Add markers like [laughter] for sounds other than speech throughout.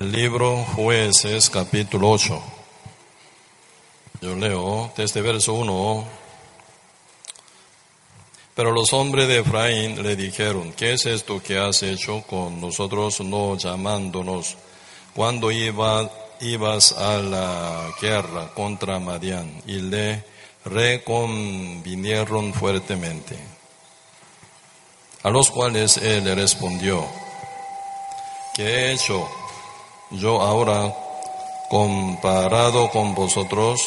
Libro Jueces capítulo 8. Yo leo desde verso 1. Pero los hombres de Efraín le dijeron, ¿qué es esto que has hecho con nosotros no llamándonos cuando iba, ibas a la guerra contra Madián? Y le reconvinieron fuertemente. A los cuales él le respondió, ¿qué he hecho? Yo ahora comparado con vosotros,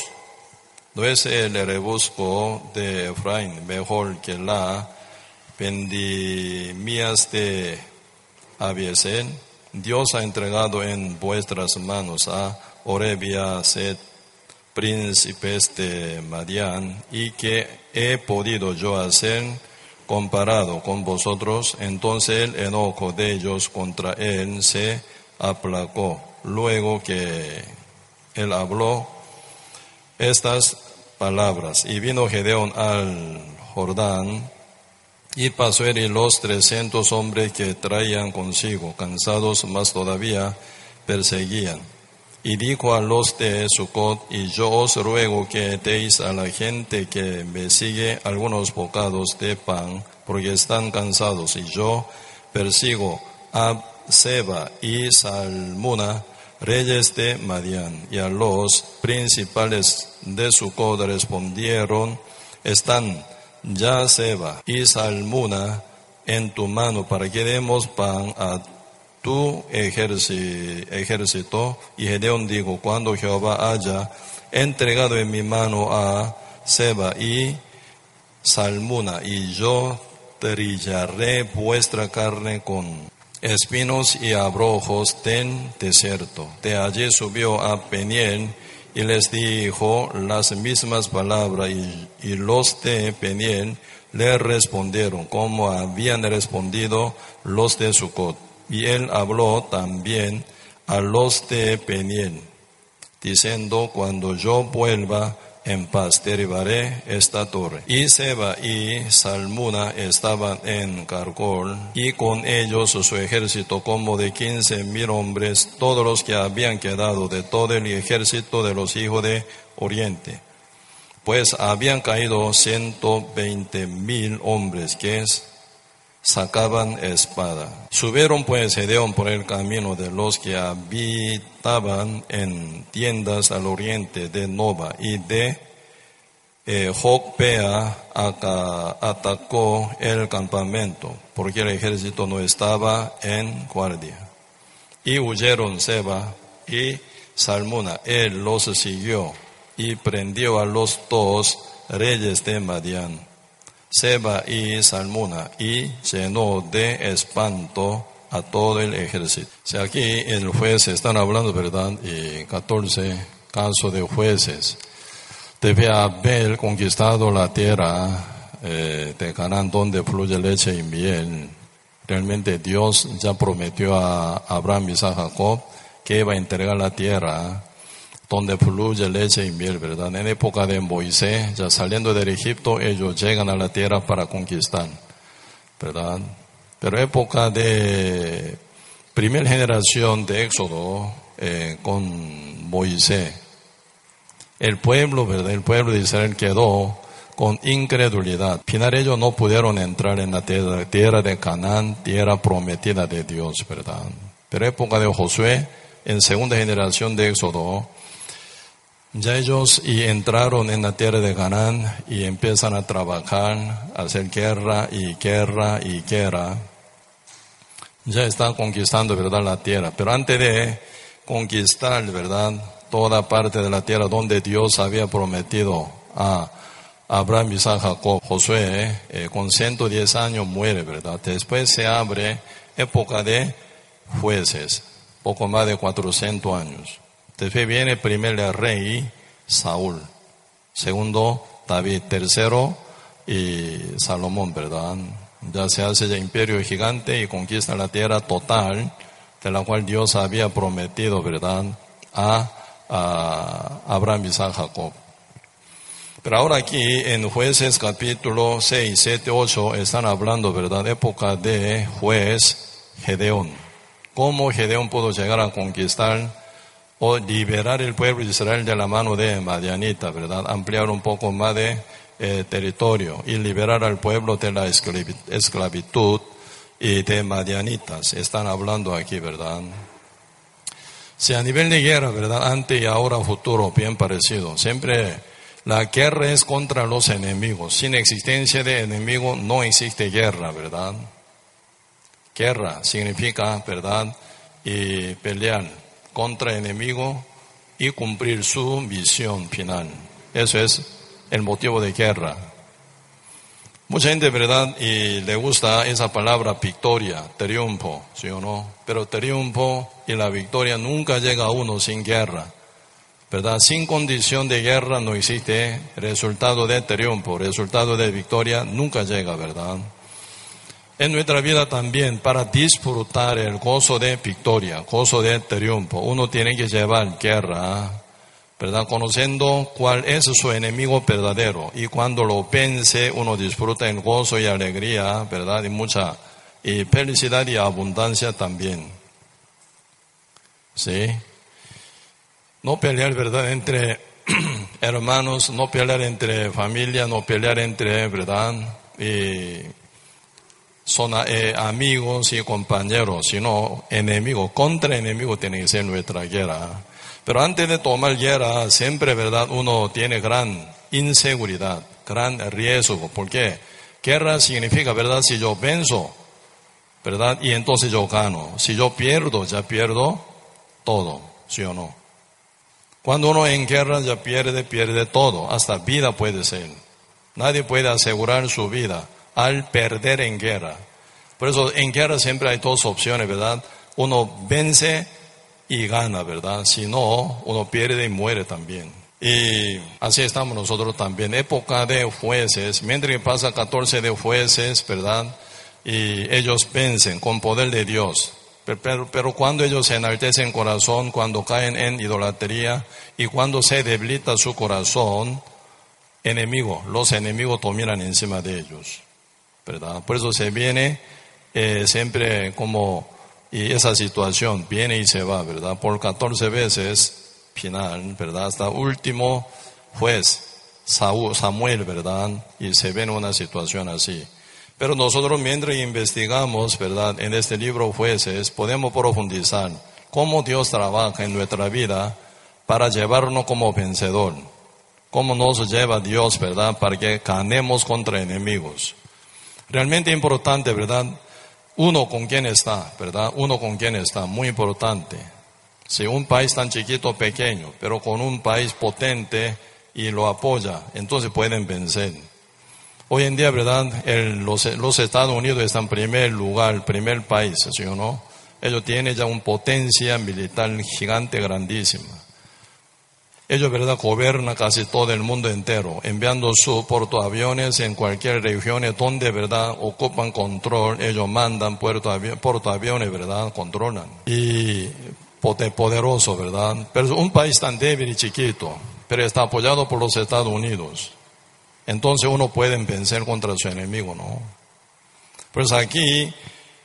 no es el rebusco de Efraín mejor que la vendimias de Abiesel. Dios ha entregado en vuestras manos a Orebia Set, príncipes de Madián, y que he podido yo hacer comparado con vosotros, entonces el enojo de ellos contra él se aplacó. Luego que él habló estas palabras, y vino Gedeón al Jordán, y pasó él y los trescientos hombres que traían consigo, cansados más todavía, perseguían. Y dijo a los de Sucot, y yo os ruego que deis a la gente que me sigue algunos bocados de pan, porque están cansados, y yo persigo a Seba y Salmuna, reyes de Madián, y a los principales de Sucod respondieron, están ya Seba y Salmuna en tu mano para que demos pan a tu ejército. Y Gedeón dijo, cuando Jehová haya entregado en mi mano a Seba y Salmuna, y yo trillaré vuestra carne con espinos y abrojos del desierto. De allí subió a Peniel y les dijo las mismas palabras y, los de Peniel le respondieron como habían respondido los de Sucot. Y él habló también a los de Peniel, diciendo, cuando yo vuelva, en paz derribaré esta torre. Y Seba y Salmuna estaban en Cargol y con ellos su ejército como de quince mil hombres, todos los que habían quedado de todo el ejército de los hijos de Oriente. Pues habían caído ciento veinte mil hombres que sacaban espada. Subieron pues Gedeón por el camino de los que habitaban en tiendas al oriente de Nova y de eh, Jocpea atacó el campamento porque el ejército no estaba en guardia. Y huyeron Seba y Salmuna. Él los siguió y prendió a los dos reyes de Madián Seba y Salmuna, y llenó de espanto a todo el ejército. Si aquí el juez están hablando, ¿verdad? Y 14 casos de jueces. Debe haber conquistado la tierra eh, de Canaán donde fluye leche y miel. Realmente Dios ya prometió a Abraham y a Jacob que iba a entregar la tierra donde fluye leche y miel, ¿verdad? En época de Moisés, ya saliendo del Egipto, ellos llegan a la tierra para conquistar, ¿verdad? Pero época de primera generación de Éxodo eh, con Moisés, el pueblo, ¿verdad? El pueblo de Israel quedó con incredulidad. Al final ellos no pudieron entrar en la tierra, tierra de Canaán, tierra prometida de Dios, ¿verdad? Pero época de Josué, en segunda generación de Éxodo, ya ellos y entraron en la tierra de Canaán y empiezan a trabajar, a hacer guerra y guerra y guerra. Ya están conquistando, ¿verdad?, la tierra. Pero antes de conquistar, ¿verdad?, toda parte de la tierra donde Dios había prometido a Abraham, Isaac, Jacob, Josué, eh, con 110 años muere, ¿verdad? Después se abre época de jueces, poco más de 400 años. Después viene primero el rey Saúl, segundo David, tercero y Salomón, ¿verdad? Ya se hace el imperio gigante y conquista la tierra total de la cual Dios había prometido, ¿verdad? A, Abraham, Isaac, Jacob. Pero ahora aquí en jueces capítulo 6, 7, 8 están hablando, ¿verdad? Época de juez Gedeón cómo Gedeón pudo llegar a conquistar o liberar el pueblo de Israel de la mano de Madianita, ¿verdad? Ampliar un poco más de eh, territorio y liberar al pueblo de la esclavitud y de Madianitas. Están hablando aquí, ¿verdad? Si a nivel de guerra, ¿verdad? Ante y ahora futuro, bien parecido. Siempre la guerra es contra los enemigos. Sin existencia de enemigo no existe guerra, ¿verdad? Guerra significa, ¿verdad? Y pelear contra enemigo y cumplir su visión final. Eso es el motivo de guerra. Mucha gente, ¿verdad? Y le gusta esa palabra victoria, triunfo, ¿sí o no? Pero triunfo y la victoria nunca llega a uno sin guerra, ¿verdad? Sin condición de guerra no existe resultado de triunfo, resultado de victoria nunca llega, ¿verdad? En nuestra vida también para disfrutar el gozo de victoria, gozo de triunfo. Uno tiene que llevar guerra, ¿verdad? Conociendo cuál es su enemigo verdadero. Y cuando lo pense, uno disfruta el gozo y alegría, ¿verdad? Y mucha y felicidad y abundancia también. ¿Sí? No pelear, ¿verdad? Entre [clears throat] hermanos, no pelear entre familia, no pelear entre, ¿verdad? Y son eh, amigos y compañeros, sino enemigos, contra enemigos tiene que ser nuestra guerra. Pero antes de tomar guerra, siempre, ¿verdad? Uno tiene gran inseguridad, gran riesgo. ¿Por qué? Guerra significa, ¿verdad? Si yo venzo, ¿verdad? Y entonces yo gano. Si yo pierdo, ya pierdo todo, ¿sí o no? Cuando uno en guerra ya pierde, pierde todo, hasta vida puede ser. Nadie puede asegurar su vida al perder en guerra. Por eso en guerra siempre hay dos opciones, ¿verdad? Uno vence y gana, ¿verdad? Si no, uno pierde y muere también. Y así estamos nosotros también. Época de jueces, mientras que pasa 14 de jueces, ¿verdad? Y ellos vencen con poder de Dios. Pero, pero, cuando ellos se enaltecen corazón, cuando caen en idolatría y cuando se debilita su corazón, enemigo, los enemigos dominan encima de ellos. Por eso se viene eh, siempre como, y esa situación viene y se va, ¿verdad? Por 14 veces final, ¿verdad? Hasta último juez, Samuel, ¿verdad? Y se ve en una situación así. Pero nosotros mientras investigamos, ¿verdad? En este libro jueces, podemos profundizar cómo Dios trabaja en nuestra vida para llevarnos como vencedor. Cómo nos lleva Dios, ¿verdad? Para que ganemos contra enemigos. Realmente importante, ¿verdad? Uno con quién está, ¿verdad? Uno con quién está, muy importante. Si un país tan chiquito, pequeño, pero con un país potente y lo apoya, entonces pueden vencer. Hoy en día, ¿verdad? los, los, Estados Unidos están en primer lugar, primer país, ¿sí o no? Ellos tienen ya una potencia militar gigante, grandísima. Ellos, ¿verdad?, gobiernan casi todo el mundo entero, enviando sus portaaviones en cualquier región donde, ¿verdad?, ocupan control, ellos mandan portaaviones, ¿verdad?, controlan. Y poderoso, ¿verdad? Pero un país tan débil y chiquito, pero está apoyado por los Estados Unidos. Entonces uno puede vencer contra su enemigo, ¿no? Pues aquí,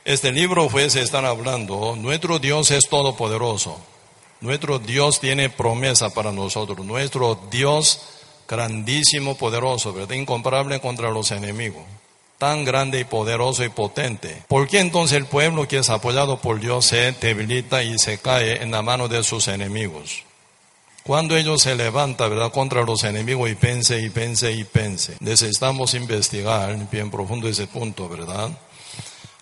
este libro fue, se están hablando, nuestro Dios es todopoderoso. Nuestro Dios tiene promesa para nosotros. Nuestro Dios grandísimo, poderoso, ¿verdad? Incomparable contra los enemigos. Tan grande y poderoso y potente. ¿Por qué entonces el pueblo que es apoyado por Dios se debilita y se cae en la mano de sus enemigos? Cuando ellos se levantan, ¿verdad?, contra los enemigos y pense y pense y pense. Necesitamos investigar bien profundo ese punto, ¿verdad?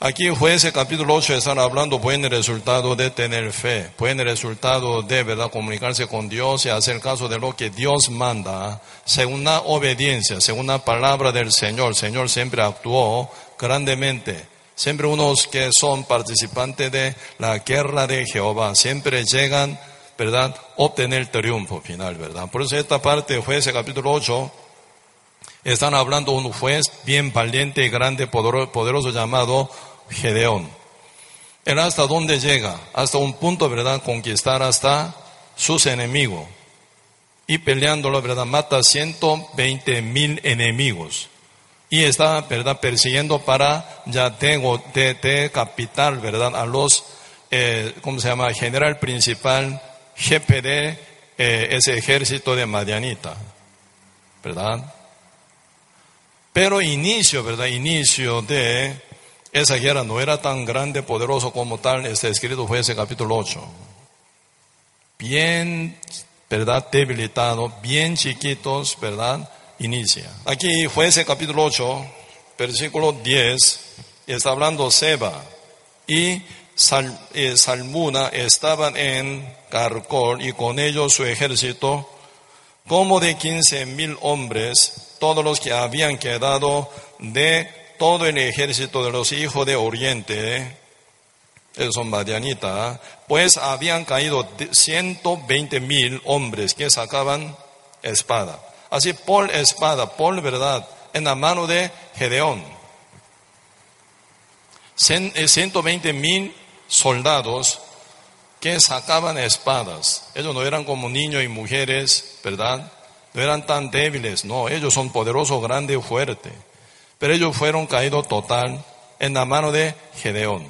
Aquí en Jueces capítulo 8 están hablando buen resultado de tener fe, buen resultado de verdad comunicarse con Dios y hacer caso de lo que Dios manda, según la obediencia, según la palabra del Señor. El Señor siempre actuó grandemente. Siempre unos que son participantes de la guerra de Jehová, siempre llegan, ¿verdad?, obtener triunfo final, ¿verdad? Por eso esta parte Jueces capítulo 8 están hablando un juez bien valiente grande, poderoso llamado Gedeón. Él hasta dónde llega, hasta un punto, ¿verdad? Conquistar hasta sus enemigos. Y peleando, verdad, mata 120 mil enemigos. Y está, ¿verdad? Persiguiendo para ya tengo de, capital, ¿verdad? A los eh, ¿cómo se llama? General principal, jefe de eh, ese ejército de Madianita, ¿verdad? Pero inicio, ¿verdad? Inicio de esa guerra no era tan grande, poderoso como tal, este escrito fue ese capítulo 8. Bien, ¿verdad? Debilitado, bien chiquitos, ¿verdad? Inicia. Aquí fue ese capítulo 8, versículo 10, y está hablando Seba y eh, Salmuna estaban en Carcor y con ellos su ejército, como de quince mil hombres, todos los que habían quedado de todo el ejército de los hijos de Oriente, esos pues habían caído ciento veinte mil hombres que sacaban espada. Así por espada, por verdad, en la mano de Gedeón. 120 eh, mil soldados que sacaban espadas. Ellos no eran como niños y mujeres, ¿verdad? No eran tan débiles, no, ellos son poderosos, grandes fuertes. Pero ellos fueron caídos total en la mano de Gedeón.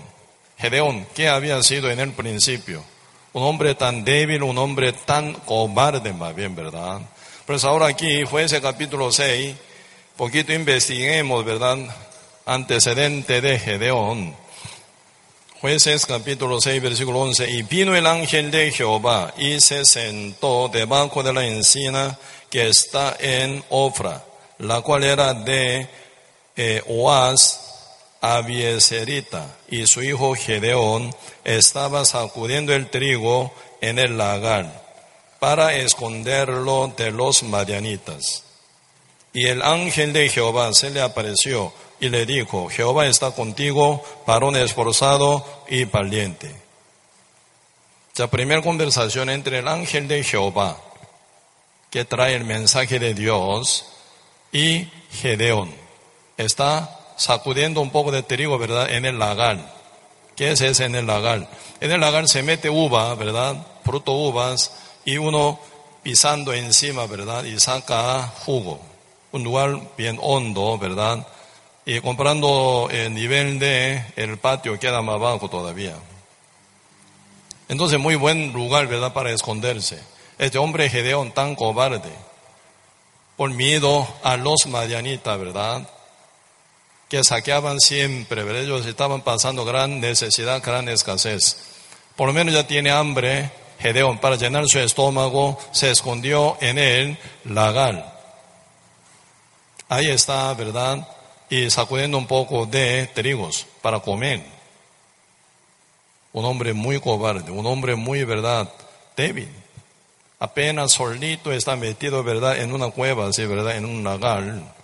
Gedeón, ¿qué había sido en el principio? Un hombre tan débil, un hombre tan cobarde, más bien, ¿verdad? Pues ahora aquí fue ese capítulo 6, poquito investiguemos, ¿verdad? Antecedente de Gedeón. Jueces capítulo 6, versículo 11. Y vino el ángel de Jehová y se sentó debajo de la encina que está en Ofra, la cual era de eh, Oaz Abieserita. Y su hijo Gedeón estaba sacudiendo el trigo en el lagar para esconderlo de los madianitas. Y el ángel de Jehová se le apareció y le dijo, Jehová está contigo, varón esforzado y valiente. La primera conversación entre el ángel de Jehová, que trae el mensaje de Dios, y Gedeón. Está sacudiendo un poco de trigo, ¿verdad? En el lagar. ¿Qué es ese en el lagar? En el lagar se mete uva, ¿verdad? Fruto uvas y uno pisando encima, ¿verdad? Y saca jugo. Un lugar bien hondo, ¿verdad? Y comprando el nivel de el patio queda más bajo todavía. Entonces, muy buen lugar, ¿verdad?, para esconderse. Este hombre Gedeón tan cobarde, por miedo a los madianitas, ¿verdad? Que saqueaban siempre, ¿verdad? Ellos estaban pasando gran necesidad, gran escasez. Por lo menos ya tiene hambre, Gedeón, para llenar su estómago, se escondió en el lagar. Ahí está, ¿verdad? Y sacudiendo un poco de trigos para comer. Un hombre muy cobarde, un hombre muy, ¿verdad? Débil. Apenas solito está metido, ¿verdad? En una cueva, así, ¿verdad? En un lagar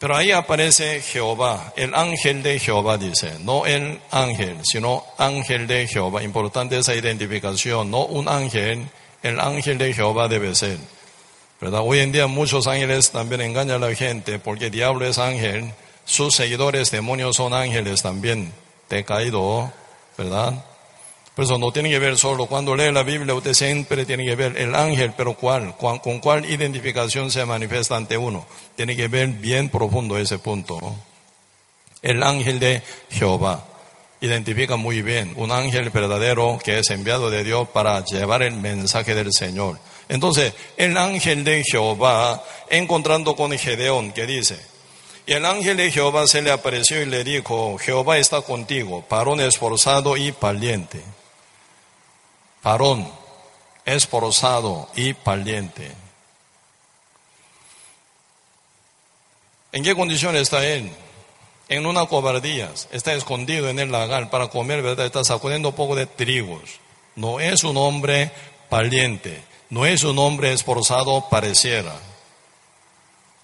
pero ahí aparece Jehová, el ángel de Jehová dice, no el ángel, sino ángel de Jehová. Importante esa identificación, no un ángel, el ángel de Jehová debe ser. ¿Verdad? Hoy en día muchos ángeles también engañan a la gente porque el diablo es ángel, sus seguidores demonios son ángeles también, te caído, ¿verdad? Por eso no tiene que ver solo, cuando lee la Biblia usted siempre tiene que ver el ángel, pero cuál, con cuál identificación se manifiesta ante uno. Tiene que ver bien profundo ese punto. El ángel de Jehová identifica muy bien un ángel verdadero que es enviado de Dios para llevar el mensaje del Señor. Entonces, el ángel de Jehová, encontrando con Gedeón, que dice, y el ángel de Jehová se le apareció y le dijo, Jehová está contigo, varón esforzado y valiente varón, esforzado y valiente. ¿En qué condición está él? En una cobardía, está escondido en el lagar para comer, ¿verdad? Está sacudiendo un poco de trigos. No es un hombre valiente, no es un hombre esforzado, pareciera.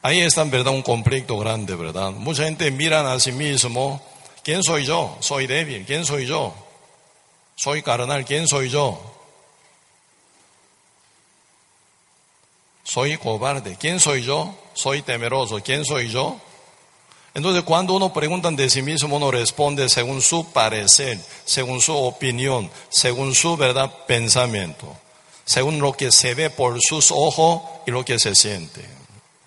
Ahí está en verdad un conflicto grande, ¿verdad? Mucha gente mira a sí mismo, ¿quién soy yo? Soy débil, ¿quién soy yo? Soy carnal, ¿quién soy yo? Soy cobarde, ¿quién soy yo? Soy temeroso, ¿quién soy yo? Entonces, cuando uno pregunta de sí mismo, uno responde según su parecer, según su opinión, según su verdad pensamiento, según lo que se ve por sus ojos y lo que se siente.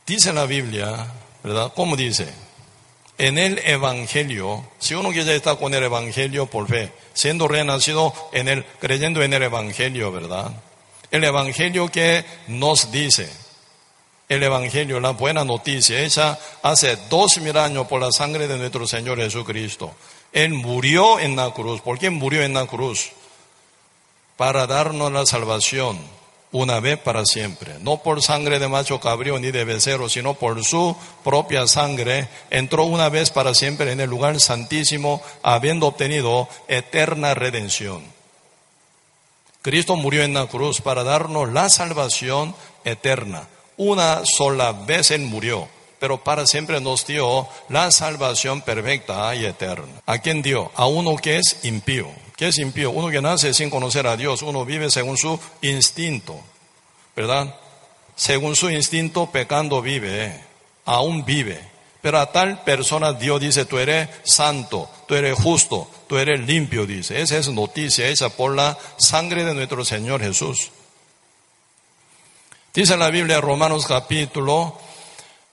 Dice la Biblia, ¿verdad? ¿Cómo dice? en el Evangelio, si uno que ya está con el Evangelio por fe, siendo renacido en el, creyendo en el Evangelio, ¿verdad? El Evangelio que nos dice, el Evangelio, la buena noticia, hecha hace dos mil años por la sangre de nuestro Señor Jesucristo. Él murió en la cruz. ¿Por qué murió en la cruz? Para darnos la salvación una vez para siempre. No por sangre de macho cabrío ni de becerro, sino por su propia sangre. Entró una vez para siempre en el lugar santísimo, habiendo obtenido eterna redención. Cristo murió en la cruz para darnos la salvación eterna. Una sola vez Él murió pero para siempre nos dio la salvación perfecta y eterna. ¿A quién dio? A uno que es impío. ¿Qué es impío? Uno que nace sin conocer a Dios, uno vive según su instinto, ¿verdad? Según su instinto, pecando vive, aún vive. Pero a tal persona Dios dice, tú eres santo, tú eres justo, tú eres limpio, dice. Esa es noticia esa por la sangre de nuestro Señor Jesús. Dice la Biblia, Romanos capítulo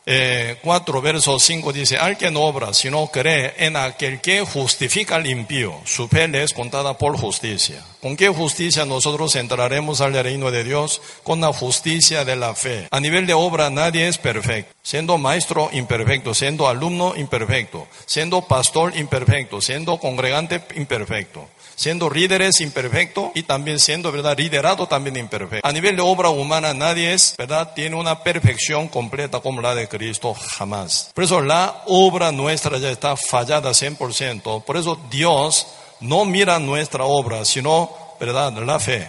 eh, 4, verso 5 dice, al que no obra, sino cree en aquel que justifica al impío, su fe le es contada por justicia. ¿Con qué justicia nosotros entraremos al reino de Dios? Con la justicia de la fe. A nivel de obra nadie es perfecto. Siendo maestro imperfecto, siendo alumno imperfecto, siendo pastor imperfecto, siendo congregante imperfecto siendo líderes imperfectos y también siendo, ¿verdad?, liderado también imperfecto. A nivel de obra humana nadie es, ¿verdad?, tiene una perfección completa como la de Cristo jamás. Por eso la obra nuestra ya está fallada 100%. Por eso Dios no mira nuestra obra, sino, ¿verdad?, la fe.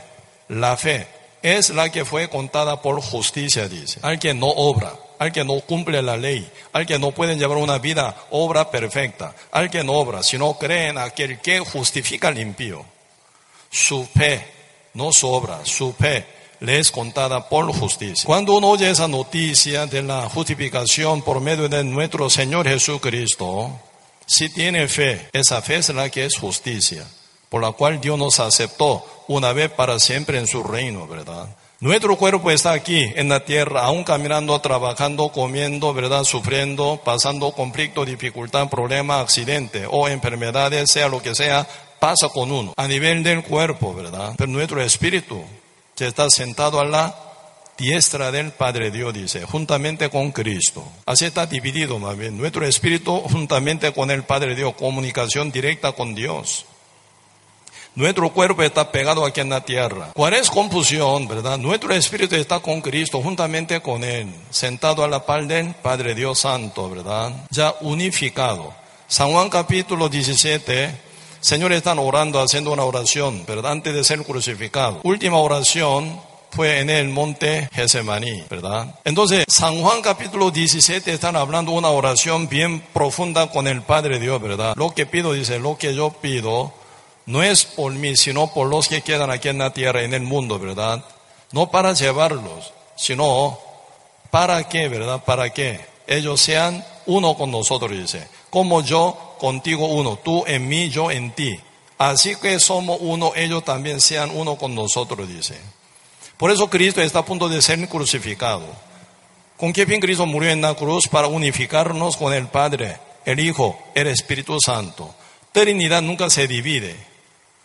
La fe es la que fue contada por justicia, dice. Al no obra al que no cumple la ley, al que no puede llevar una vida, obra perfecta, al que no obra, sino cree en aquel que justifica al impío. Su fe, no su obra, su fe le es contada por justicia. Cuando uno oye esa noticia de la justificación por medio de nuestro Señor Jesucristo, si tiene fe, esa fe es la que es justicia, por la cual Dios nos aceptó una vez para siempre en su reino, ¿verdad? Nuestro cuerpo está aquí en la tierra, aún caminando, trabajando, comiendo, ¿verdad? Sufriendo, pasando conflicto, dificultad, problema, accidente o enfermedades, sea lo que sea, pasa con uno. A nivel del cuerpo, ¿verdad? Pero nuestro espíritu que está sentado a la diestra del Padre Dios, dice, juntamente con Cristo. Así está dividido más. Nuestro espíritu juntamente con el Padre Dios, comunicación directa con Dios. Nuestro cuerpo está pegado aquí en la tierra. ¿Cuál es confusión, verdad? Nuestro espíritu está con Cristo, juntamente con Él, sentado a la par del Padre Dios Santo, ¿verdad? Ya unificado. San Juan capítulo 17, señores están orando, haciendo una oración, ¿verdad? Antes de ser crucificado. Última oración, fue en el monte Gesemaní, ¿verdad? Entonces, San Juan capítulo 17 están hablando una oración bien profunda con el Padre Dios, ¿verdad? Lo que pido, dice, lo que yo pido, no es por mí, sino por los que quedan aquí en la tierra, en el mundo, ¿verdad? No para llevarlos, sino para qué, ¿verdad? Para que ellos sean uno con nosotros, dice. Como yo contigo uno, tú en mí, yo en ti. Así que somos uno, ellos también sean uno con nosotros, dice. Por eso Cristo está a punto de ser crucificado. ¿Con qué fin Cristo murió en la cruz? Para unificarnos con el Padre, el Hijo, el Espíritu Santo. Trinidad nunca se divide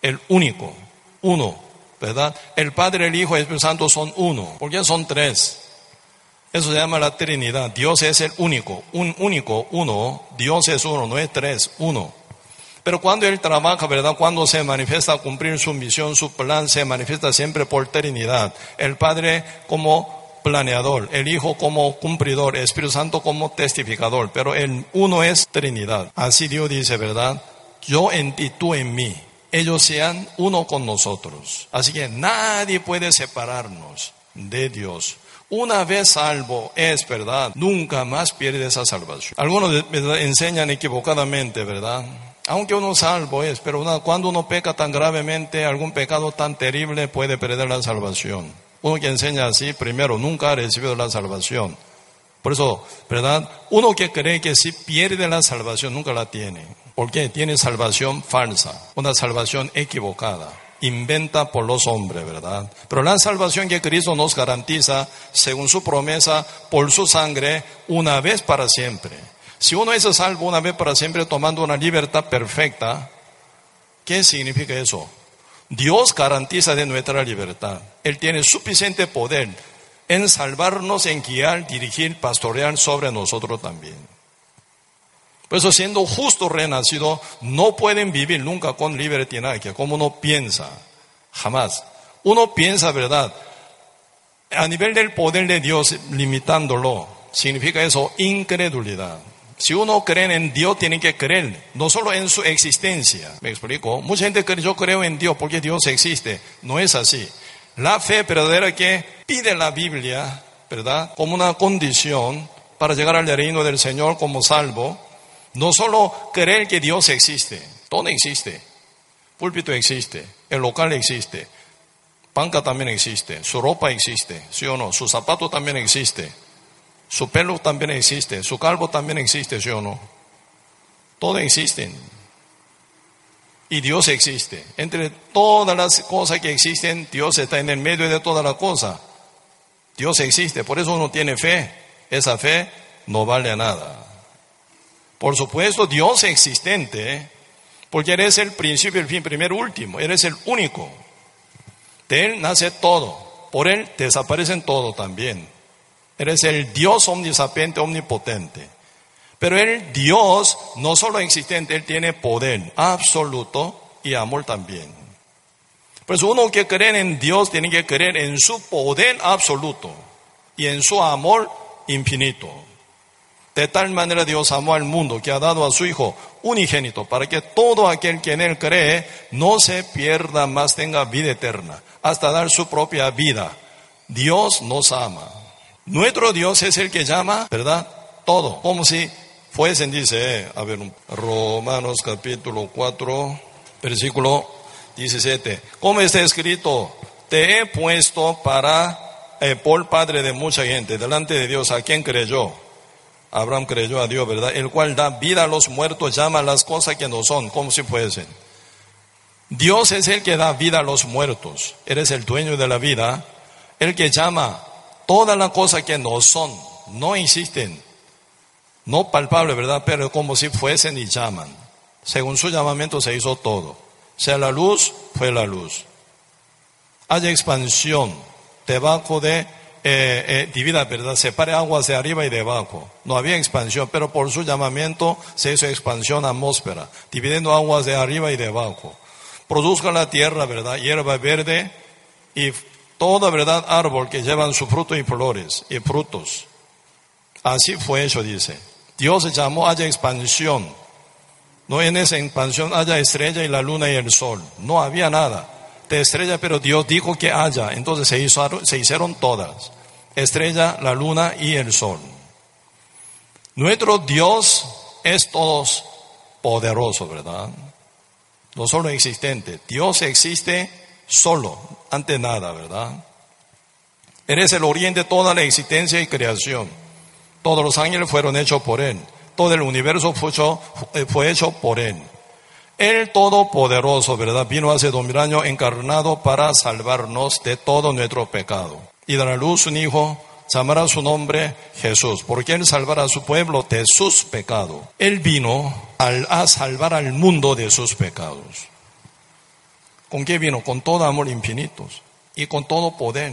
el único, uno, ¿verdad? El Padre, el Hijo y el Espíritu Santo son uno. ¿Por qué son tres? Eso se llama la Trinidad. Dios es el único, un único, uno. Dios es uno, no es tres, uno. Pero cuando Él trabaja, ¿verdad? Cuando se manifiesta a cumplir su misión, su plan, se manifiesta siempre por Trinidad. El Padre como planeador, el Hijo como cumplidor, el Espíritu Santo como testificador. Pero el uno es Trinidad. Así Dios dice, ¿verdad? Yo en ti, tú en mí ellos sean uno con nosotros. Así que nadie puede separarnos de Dios. Una vez salvo es verdad, nunca más pierde esa salvación. Algunos enseñan equivocadamente, ¿verdad? Aunque uno salvo es, pero cuando uno peca tan gravemente, algún pecado tan terrible puede perder la salvación. Uno que enseña así, primero, nunca ha recibido la salvación. Por eso, ¿verdad? Uno que cree que si pierde la salvación, nunca la tiene. Porque tiene salvación falsa, una salvación equivocada, inventa por los hombres, ¿verdad? Pero la salvación que Cristo nos garantiza, según su promesa, por su sangre, una vez para siempre. Si uno es salvo una vez para siempre tomando una libertad perfecta, ¿qué significa eso? Dios garantiza de nuestra libertad. Él tiene suficiente poder en salvarnos, en guiar, dirigir, pastorear sobre nosotros también. Por eso, siendo justo renacido, no pueden vivir nunca con libertinaje, como uno piensa. Jamás. Uno piensa, ¿verdad? A nivel del poder de Dios, limitándolo, significa eso incredulidad. Si uno cree en Dios, tiene que creer, no solo en su existencia. ¿Me explico? Mucha gente cree, yo creo en Dios porque Dios existe. No es así. La fe verdadera que pide la Biblia, ¿verdad? Como una condición para llegar al reino del Señor como salvo, no solo creer que Dios existe, todo existe. Púlpito existe, el local existe, panca también existe, su ropa existe, ¿sí o no? Su zapato también existe, su pelo también existe, su calvo también existe, ¿sí o no? Todo existe. Y Dios existe. Entre todas las cosas que existen, Dios está en el medio de toda la cosa. Dios existe, por eso uno tiene fe. Esa fe no vale a nada. Por supuesto, Dios existente, porque eres el principio, el fin, primero, último, eres el único. De Él nace todo, por Él desaparecen todo también. Eres el Dios omnisapiente, omnipotente. Pero el Dios no solo existente, Él tiene poder absoluto y amor también. Por eso uno que cree en Dios tiene que creer en su poder absoluto y en su amor infinito. De tal manera Dios amó al mundo que ha dado a su Hijo unigénito para que todo aquel que en Él cree no se pierda, más tenga vida eterna, hasta dar su propia vida. Dios nos ama. Nuestro Dios es el que llama, ¿verdad? Todo. Como si fuesen, dice, eh, a ver, Romanos capítulo 4, versículo 17. ¿Cómo está escrito? Te he puesto para, eh, por padre de mucha gente, delante de Dios, ¿a quien creyó? Abraham creyó a Dios, ¿verdad? El cual da vida a los muertos, llama las cosas que no son, como si fuesen. Dios es el que da vida a los muertos. Eres el dueño de la vida, el que llama todas las cosas que no son, no existen no palpable, ¿verdad? Pero como si fuesen y llaman. Según su llamamiento se hizo todo. Sea la luz, fue la luz. Haya expansión debajo de eh, eh, divida, ¿verdad? Separe aguas de arriba y de abajo. No había expansión, pero por su llamamiento se hizo expansión atmósfera, dividiendo aguas de arriba y de abajo. Produzca la tierra, ¿verdad? Hierba verde y toda, ¿verdad? Árbol que llevan su fruto y flores y frutos. Así fue eso, dice. Dios llamó haya expansión. No en esa expansión haya estrella y la luna y el sol. No había nada estrella, pero Dios dijo que haya. Entonces se, hizo, se hicieron todas. Estrella, la luna y el sol. Nuestro Dios es todos poderoso, ¿verdad? No solo existente. Dios existe solo, ante nada, ¿verdad? Eres el oriente de toda la existencia y creación. Todos los ángeles fueron hechos por Él. Todo el universo fue hecho, eh, fue hecho por Él. El Todopoderoso, ¿verdad? Vino hace dos mil años encarnado para salvarnos de todo nuestro pecado. Y dará luz un hijo, llamará su nombre Jesús, porque Él salvará a su pueblo de sus pecados. Él vino a salvar al mundo de sus pecados. ¿Con qué vino? Con todo amor infinito y con todo poder.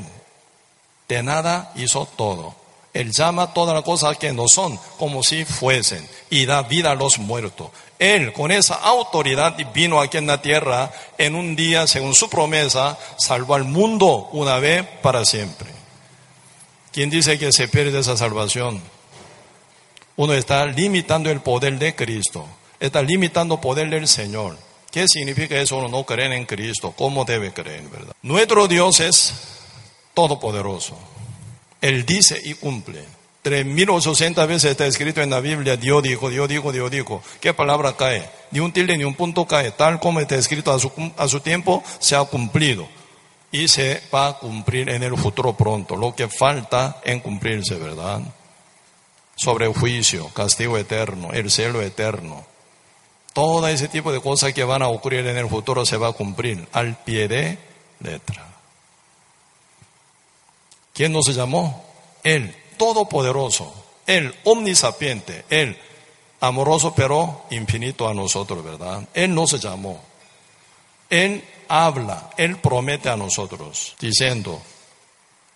De nada hizo todo. Él llama todas las cosas que no son como si fuesen y da vida a los muertos. Él, con esa autoridad, vino aquí en la tierra en un día, según su promesa, salvó al mundo una vez para siempre. ¿Quién dice que se pierde esa salvación? Uno está limitando el poder de Cristo, está limitando el poder del Señor. ¿Qué significa eso? Uno no cree en Cristo. ¿Cómo debe creer, verdad? Nuestro Dios es todopoderoso. Él dice y cumple. 3.800 veces está escrito en la Biblia, Dios dijo, Dios dijo, Dios dijo. ¿Qué palabra cae? Ni un tilde ni un punto cae. Tal como está escrito a su, tiempo, se ha cumplido. Y se va a cumplir en el futuro pronto. Lo que falta en cumplirse, ¿verdad? Sobre juicio, castigo eterno, el cielo eterno. Todo ese tipo de cosas que van a ocurrir en el futuro se va a cumplir al pie de letra. ¿Quién nos llamó? Él, todopoderoso, Él, omnisapiente, Él, amoroso pero infinito a nosotros, ¿verdad? Él nos llamó. Él habla, Él promete a nosotros, diciendo,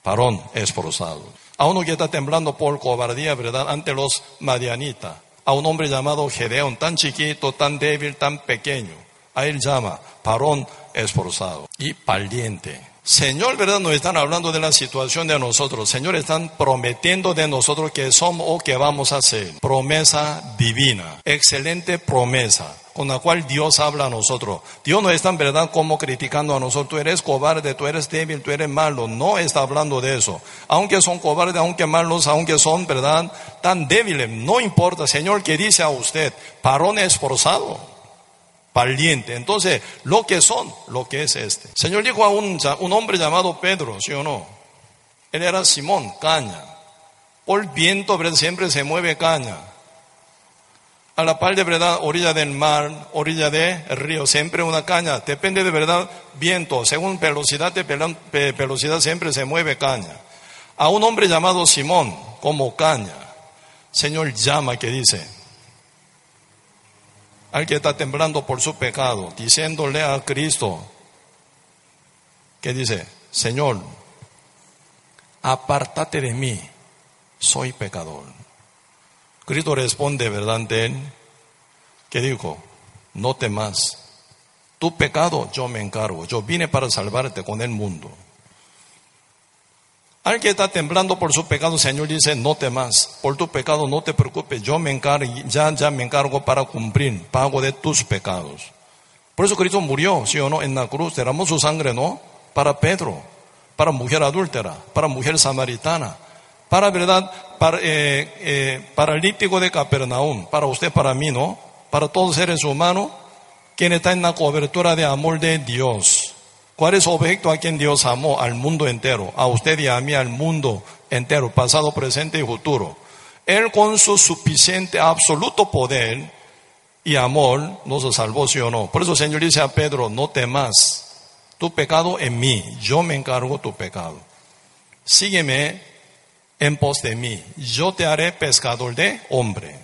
varón esforzado. A uno que está temblando por cobardía, ¿verdad? Ante los madianitas. A un hombre llamado Gedeón, tan chiquito, tan débil, tan pequeño. A él llama, varón esforzado y valiente. Señor, ¿verdad? Nos están hablando de la situación de nosotros. Señor, están prometiendo de nosotros que somos o que vamos a ser. Promesa divina. Excelente promesa con la cual Dios habla a nosotros. Dios no está en verdad como criticando a nosotros. Tú eres cobarde, tú eres débil, tú eres malo. No está hablando de eso. Aunque son cobardes, aunque malos, aunque son, ¿verdad? Tan débiles. No importa, Señor, que dice a usted, parón esforzado valiente. Entonces, lo que son, lo que es este. Señor dijo a un, un hombre llamado Pedro, ¿sí o no? Él era Simón, caña. Por viento, siempre se mueve caña. A la par de verdad, orilla del mar, orilla del río, siempre una caña. Depende de verdad, viento. Según velocidad de velocidad, siempre se mueve caña. A un hombre llamado Simón, como caña. Señor llama que dice, al que está temblando por su pecado, diciéndole a Cristo, que dice, Señor, apártate de mí, soy pecador. Cristo responde, ¿verdad? De él, que dijo, no temas, tu pecado yo me encargo, yo vine para salvarte con el mundo. Alguien que está temblando por su pecado, el Señor dice, no temas, por tu pecado no te preocupes, yo me encargo, ya, ya me encargo para cumplir, pago de tus pecados. Por eso Cristo murió, sí o no, en la cruz, derramó su sangre, ¿no? Para Pedro, para mujer adúltera, para mujer samaritana, para verdad, para eh, eh, paralítico de Capernaum, para usted, para mí, ¿no? Para todos seres humanos, quien está en la cobertura de amor de Dios. ¿Cuál es su objeto a quien Dios amó? Al mundo entero, a usted y a mí, al mundo entero, pasado, presente y futuro. Él con su suficiente, absoluto poder y amor nos salvó, sí o no. Por eso el Señor dice a Pedro, no temas, tu pecado en mí, yo me encargo tu pecado. Sígueme en pos de mí, yo te haré pescador de hombre.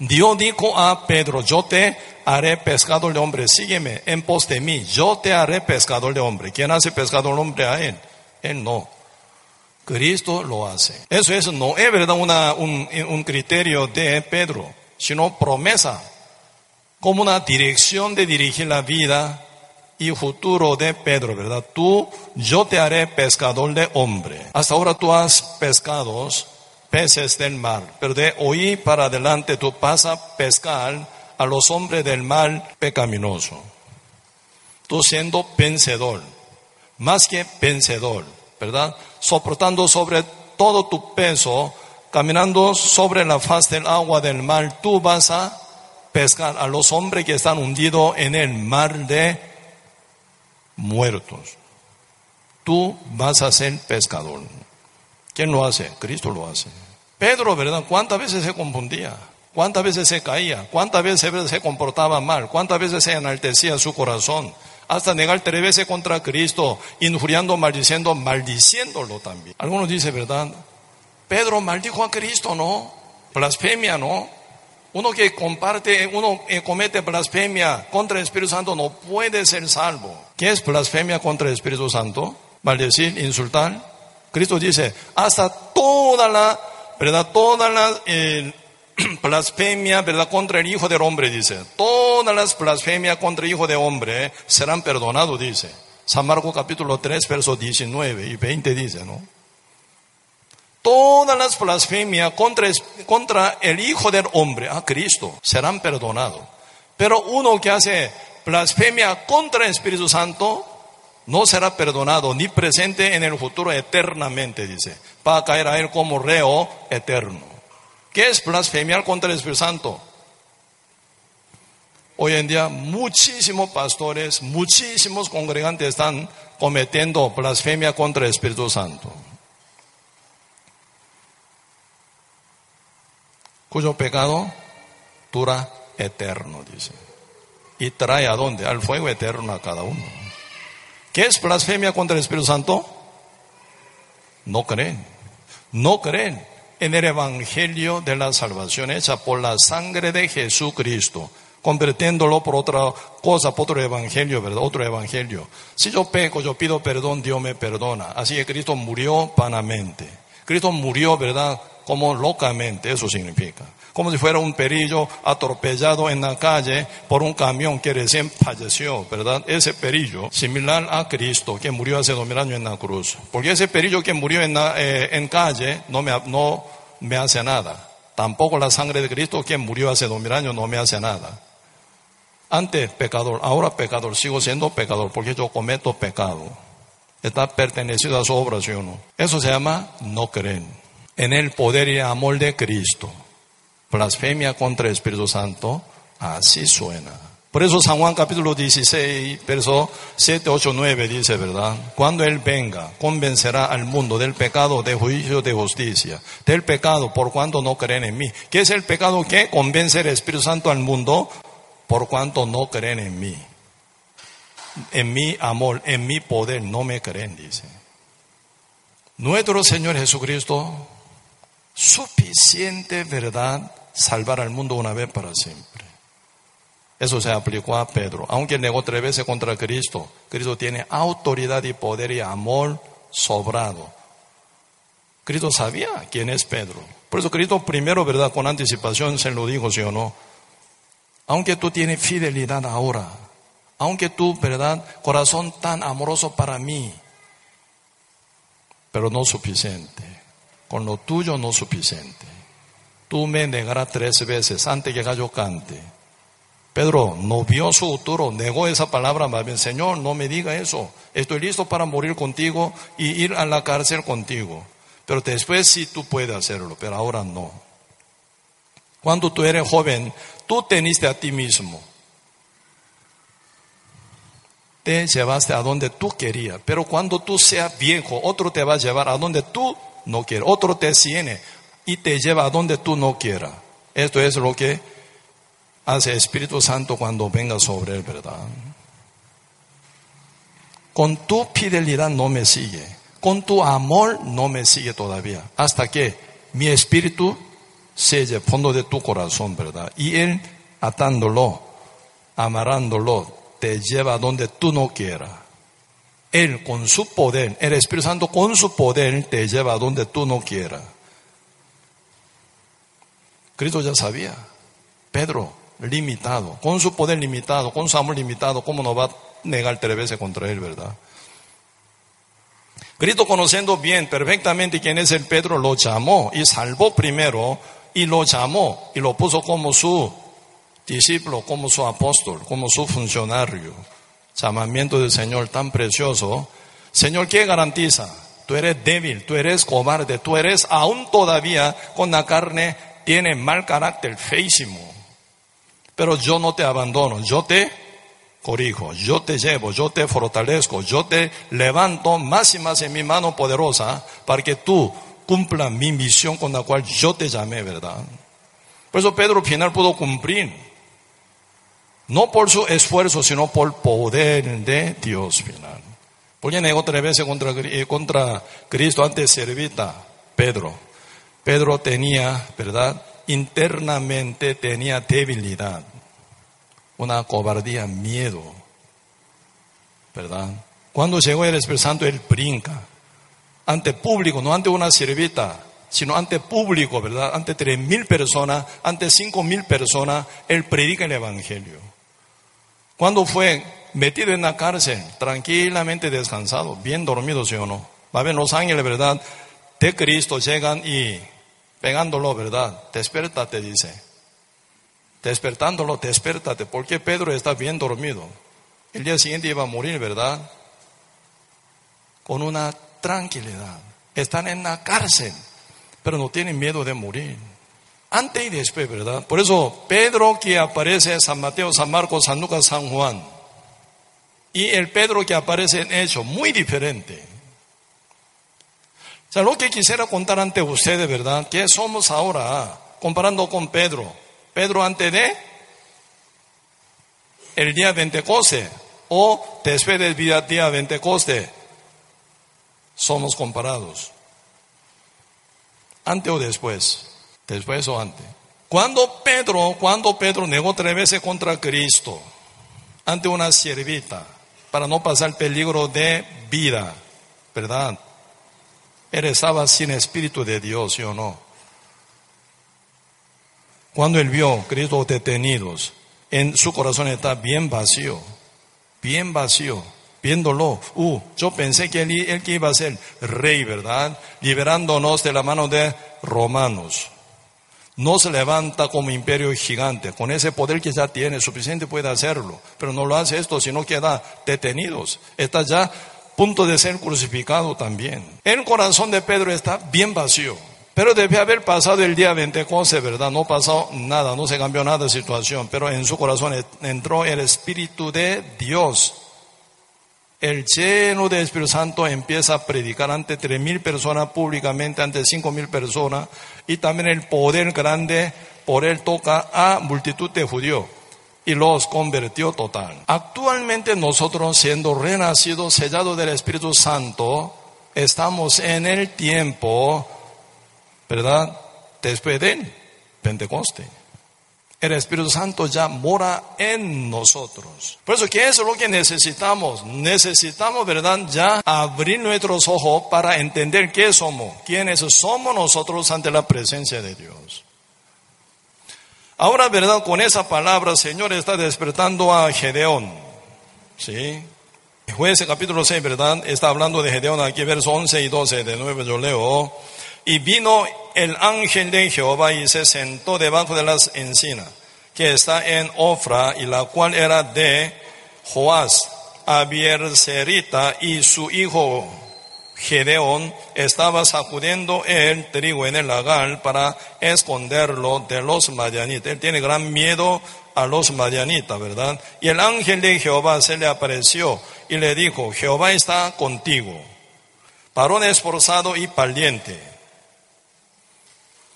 Dios dijo a Pedro, yo te haré pescador de hombre, sígueme en pos de mí, yo te haré pescador de hombre. ¿Quién hace pescador de hombre a él? Él no. Cristo lo hace. Eso, eso no es verdad una, un, un criterio de Pedro, sino promesa, como una dirección de dirigir la vida y futuro de Pedro, ¿verdad? Tú, yo te haré pescador de hombre. Hasta ahora tú has pescado peces del mar, pero de hoy para adelante tú vas a pescar a los hombres del mal pecaminoso. Tú siendo vencedor, más que vencedor, ¿verdad? Soportando sobre todo tu peso, caminando sobre la faz del agua del mar, tú vas a pescar a los hombres que están hundidos en el mar de muertos. Tú vas a ser pescador. ¿Quién lo hace? Cristo lo hace. Pedro, ¿verdad? ¿Cuántas veces se confundía? ¿Cuántas veces se caía? ¿Cuántas veces se comportaba mal? ¿Cuántas veces se enaltecía su corazón? Hasta negar tres veces contra Cristo, injuriando, maldiciendo, maldiciéndolo también. Algunos dicen, ¿verdad? Pedro maldijo a Cristo, ¿no? Blasfemia, ¿no? Uno que comparte, uno que comete blasfemia contra el Espíritu Santo no puede ser salvo. ¿Qué es blasfemia contra el Espíritu Santo? Maldecir, insultar. Cristo dice, hasta toda la, ¿verdad? Toda la, eh, [clears throat] blasfemia, ¿verdad? Contra el Hijo del Hombre, dice. Todas las blasfemias contra el Hijo del Hombre serán perdonadas, dice. San Marcos capítulo 3, versos 19 y 20 dice, ¿no? Todas las blasfemias contra, contra el Hijo del Hombre, a Cristo, serán perdonadas. Pero uno que hace blasfemia contra el Espíritu Santo, no será perdonado ni presente en el futuro eternamente, dice. Va a caer a él como reo eterno. ¿Qué es blasfemiar contra el Espíritu Santo? Hoy en día muchísimos pastores, muchísimos congregantes están cometiendo blasfemia contra el Espíritu Santo. Cuyo pecado dura eterno, dice. Y trae a dónde? Al fuego eterno a cada uno. ¿Qué es blasfemia contra el Espíritu Santo? No creen. No creen en el Evangelio de la salvación hecha por la sangre de Jesucristo, convirtiéndolo por otra cosa, por otro evangelio, ¿verdad? Otro evangelio. Si yo peco, yo pido perdón, Dios me perdona. Así que Cristo murió vanamente. Cristo murió, ¿verdad? Como locamente, eso significa. Como si fuera un perillo atropellado en la calle por un camión que recién falleció, ¿verdad? Ese perillo, similar a Cristo, que murió hace dos mil años en la cruz. Porque ese perillo que murió en, la, eh, en calle no me, no me hace nada. Tampoco la sangre de Cristo, que murió hace dos mil años, no me hace nada. Antes pecador, ahora pecador, sigo siendo pecador porque yo cometo pecado. Está pertenecido a su obra, ¿sí o no? Eso se llama no creen en el poder y amor de Cristo. Blasfemia contra el Espíritu Santo, así suena. Por eso San Juan capítulo 16, verso 7, 8, 9 dice, ¿verdad? Cuando Él venga, convencerá al mundo del pecado, de juicio, de justicia. Del pecado, por cuanto no creen en mí. ¿Qué es el pecado que convence el Espíritu Santo al mundo? por cuanto no creen en mí. En mi amor, en mi poder, no me creen, dice. Nuestro Señor Jesucristo, suficiente verdad, salvar al mundo una vez para siempre. Eso se aplicó a Pedro. Aunque negó tres veces contra Cristo, Cristo tiene autoridad y poder y amor sobrado. Cristo sabía quién es Pedro. Por eso Cristo primero, ¿verdad? Con anticipación se lo dijo, sí o no aunque tú tienes fidelidad ahora, aunque tú, ¿verdad? Corazón tan amoroso para mí, pero no suficiente. Con lo tuyo no suficiente. Tú me negarás tres veces antes que yo cante. Pedro no vio su futuro, negó esa palabra más bien, Señor, no me diga eso. Estoy listo para morir contigo y ir a la cárcel contigo. Pero después sí tú puedes hacerlo, pero ahora no. Cuando tú eres joven, tú teniste a ti mismo. Te llevaste a donde tú querías. Pero cuando tú seas viejo, otro te va a llevar a donde tú no quieres. Otro te tiene y te lleva a donde tú no quieras. Esto es lo que hace el Espíritu Santo cuando venga sobre él, ¿verdad? Con tu fidelidad no me sigue. Con tu amor no me sigue todavía. Hasta que mi espíritu selle fondo de tu corazón, ¿verdad? Y Él atándolo, amarándolo, te lleva a donde tú no quieras. Él con su poder, el Espíritu Santo con su poder te lleva a donde tú no quieras. Cristo ya sabía. Pedro, limitado, con su poder limitado, con su amor limitado, ¿cómo no va a negar tres veces contra él, verdad? Cristo conociendo bien, perfectamente quién es el Pedro, lo llamó y salvó primero y lo llamó y lo puso como su discípulo, como su apóstol, como su funcionario. Llamamiento del Señor tan precioso. Señor, ¿qué garantiza? Tú eres débil, tú eres cobarde, tú eres aún todavía con la carne, tiene mal carácter, feísimo. Pero yo no te abandono, yo te corrijo, yo te llevo, yo te fortalezco, yo te levanto más y más en mi mano poderosa para que tú cumpla mi misión con la cual yo te llamé, ¿verdad? Por eso Pedro al final pudo cumplir. No por su esfuerzo, sino por poder de Dios final. Porque negó tres veces contra, eh, contra Cristo antes servita Pedro. Pedro tenía, ¿verdad? Internamente tenía debilidad, una cobardía, miedo, ¿verdad? Cuando llegó el Espíritu Santo, él brinca ante público, no ante una sirvita, sino ante público, ¿verdad? Ante tres mil personas, ante cinco mil personas, él predica el Evangelio. Cuando fue metido en la cárcel, tranquilamente descansado, bien dormido, ¿sí o no? Va a ver los ángeles, ¿verdad? De Cristo llegan y pegándolo, ¿verdad? Despértate, dice. Despertándolo, despértate, porque Pedro está bien dormido. El día siguiente iba a morir, ¿verdad? Con una tranquilidad. Están en la cárcel, pero no tienen miedo de morir. Antes y después, ¿verdad? Por eso Pedro que aparece en San Mateo, San Marcos, San Lucas, San Juan. Y el Pedro que aparece en Hechos, muy diferente. O sea, lo que quisiera contar ante ustedes, ¿verdad? ¿Qué somos ahora? Comparando con Pedro. Pedro antes de el día Pentecoste o después del día, día Pentecoste somos comparados. ¿Antes o después? Después o antes. Cuando Pedro, cuando Pedro negó tres veces contra Cristo, ante una siervita, para no pasar peligro de vida, ¿verdad? Él estaba sin espíritu de Dios, ¿sí o no? Cuando él vio Cristo detenidos, en su corazón está bien vacío, bien vacío, viéndolo. Uh, yo pensé que él, él iba a ser rey, ¿verdad? Liberándonos de la mano de romanos. No se levanta como imperio gigante, con ese poder que ya tiene, suficiente puede hacerlo, pero no lo hace esto, sino queda detenidos. Está ya punto de ser crucificado también. El corazón de Pedro está bien vacío. Pero debe haber pasado el día 24, ¿verdad? No pasó nada, no se cambió nada de situación, pero en su corazón entró el Espíritu de Dios. El lleno del Espíritu Santo empieza a predicar ante tres mil personas públicamente, ante cinco mil personas, y también el poder grande por él toca a multitud de judíos y los convirtió total. Actualmente nosotros siendo renacidos, sellados del Espíritu Santo, estamos en el tiempo, ¿verdad? Después de Pentecoste. El Espíritu Santo ya mora en nosotros. Por eso, ¿qué es lo que necesitamos? Necesitamos, ¿verdad? Ya abrir nuestros ojos para entender qué somos, quiénes somos nosotros ante la presencia de Dios. Ahora, ¿verdad? Con esa palabra, Señor está despertando a Gedeón. ¿Sí? Jueces capítulo 6, ¿verdad? Está hablando de Gedeón aquí, versos 11 y 12, de nuevo yo leo. Y vino el ángel de Jehová y se sentó debajo de las encinas, que está en Ofra, y la cual era de Joás, Abiercerita, y su hijo Gedeón estaba sacudiendo el trigo en el lagar para esconderlo de los madianitas. Él tiene gran miedo a los madianitas, ¿verdad? Y el ángel de Jehová se le apareció y le dijo, Jehová está contigo, varón esforzado y valiente.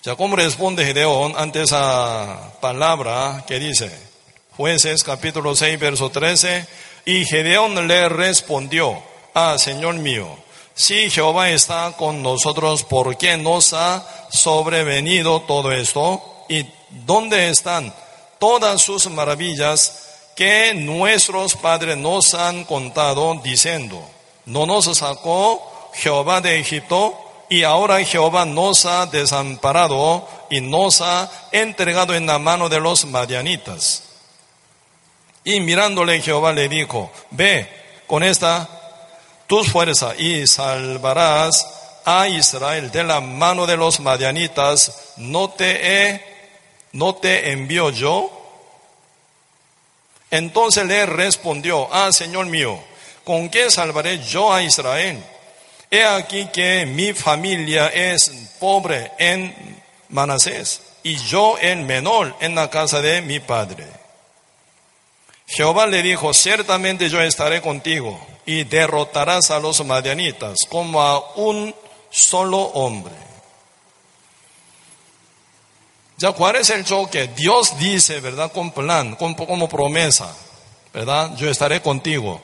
Ya como responde Gedeón ante esa palabra que dice, jueces capítulo 6, verso 13, y Gedeón le respondió, ah, Señor mío, si Jehová está con nosotros, ¿por qué nos ha sobrevenido todo esto? ¿Y dónde están todas sus maravillas que nuestros padres nos han contado diciendo, no nos sacó Jehová de Egipto y ahora Jehová nos ha desamparado y nos ha entregado en la mano de los madianitas. Y mirándole Jehová le dijo, ve con esta tus fuerzas y salvarás a Israel de la mano de los madianitas, no te he, no te envío yo. Entonces le respondió, ah, Señor mío, ¿con qué salvaré yo a Israel? He aquí que mi familia es pobre en Manasés y yo el menor en la casa de mi padre. Jehová le dijo, ciertamente yo estaré contigo y derrotarás a los madianitas como a un solo hombre. Ya, ¿cuál es el choque? Dios dice, ¿verdad? Con plan, como promesa, ¿verdad? Yo estaré contigo.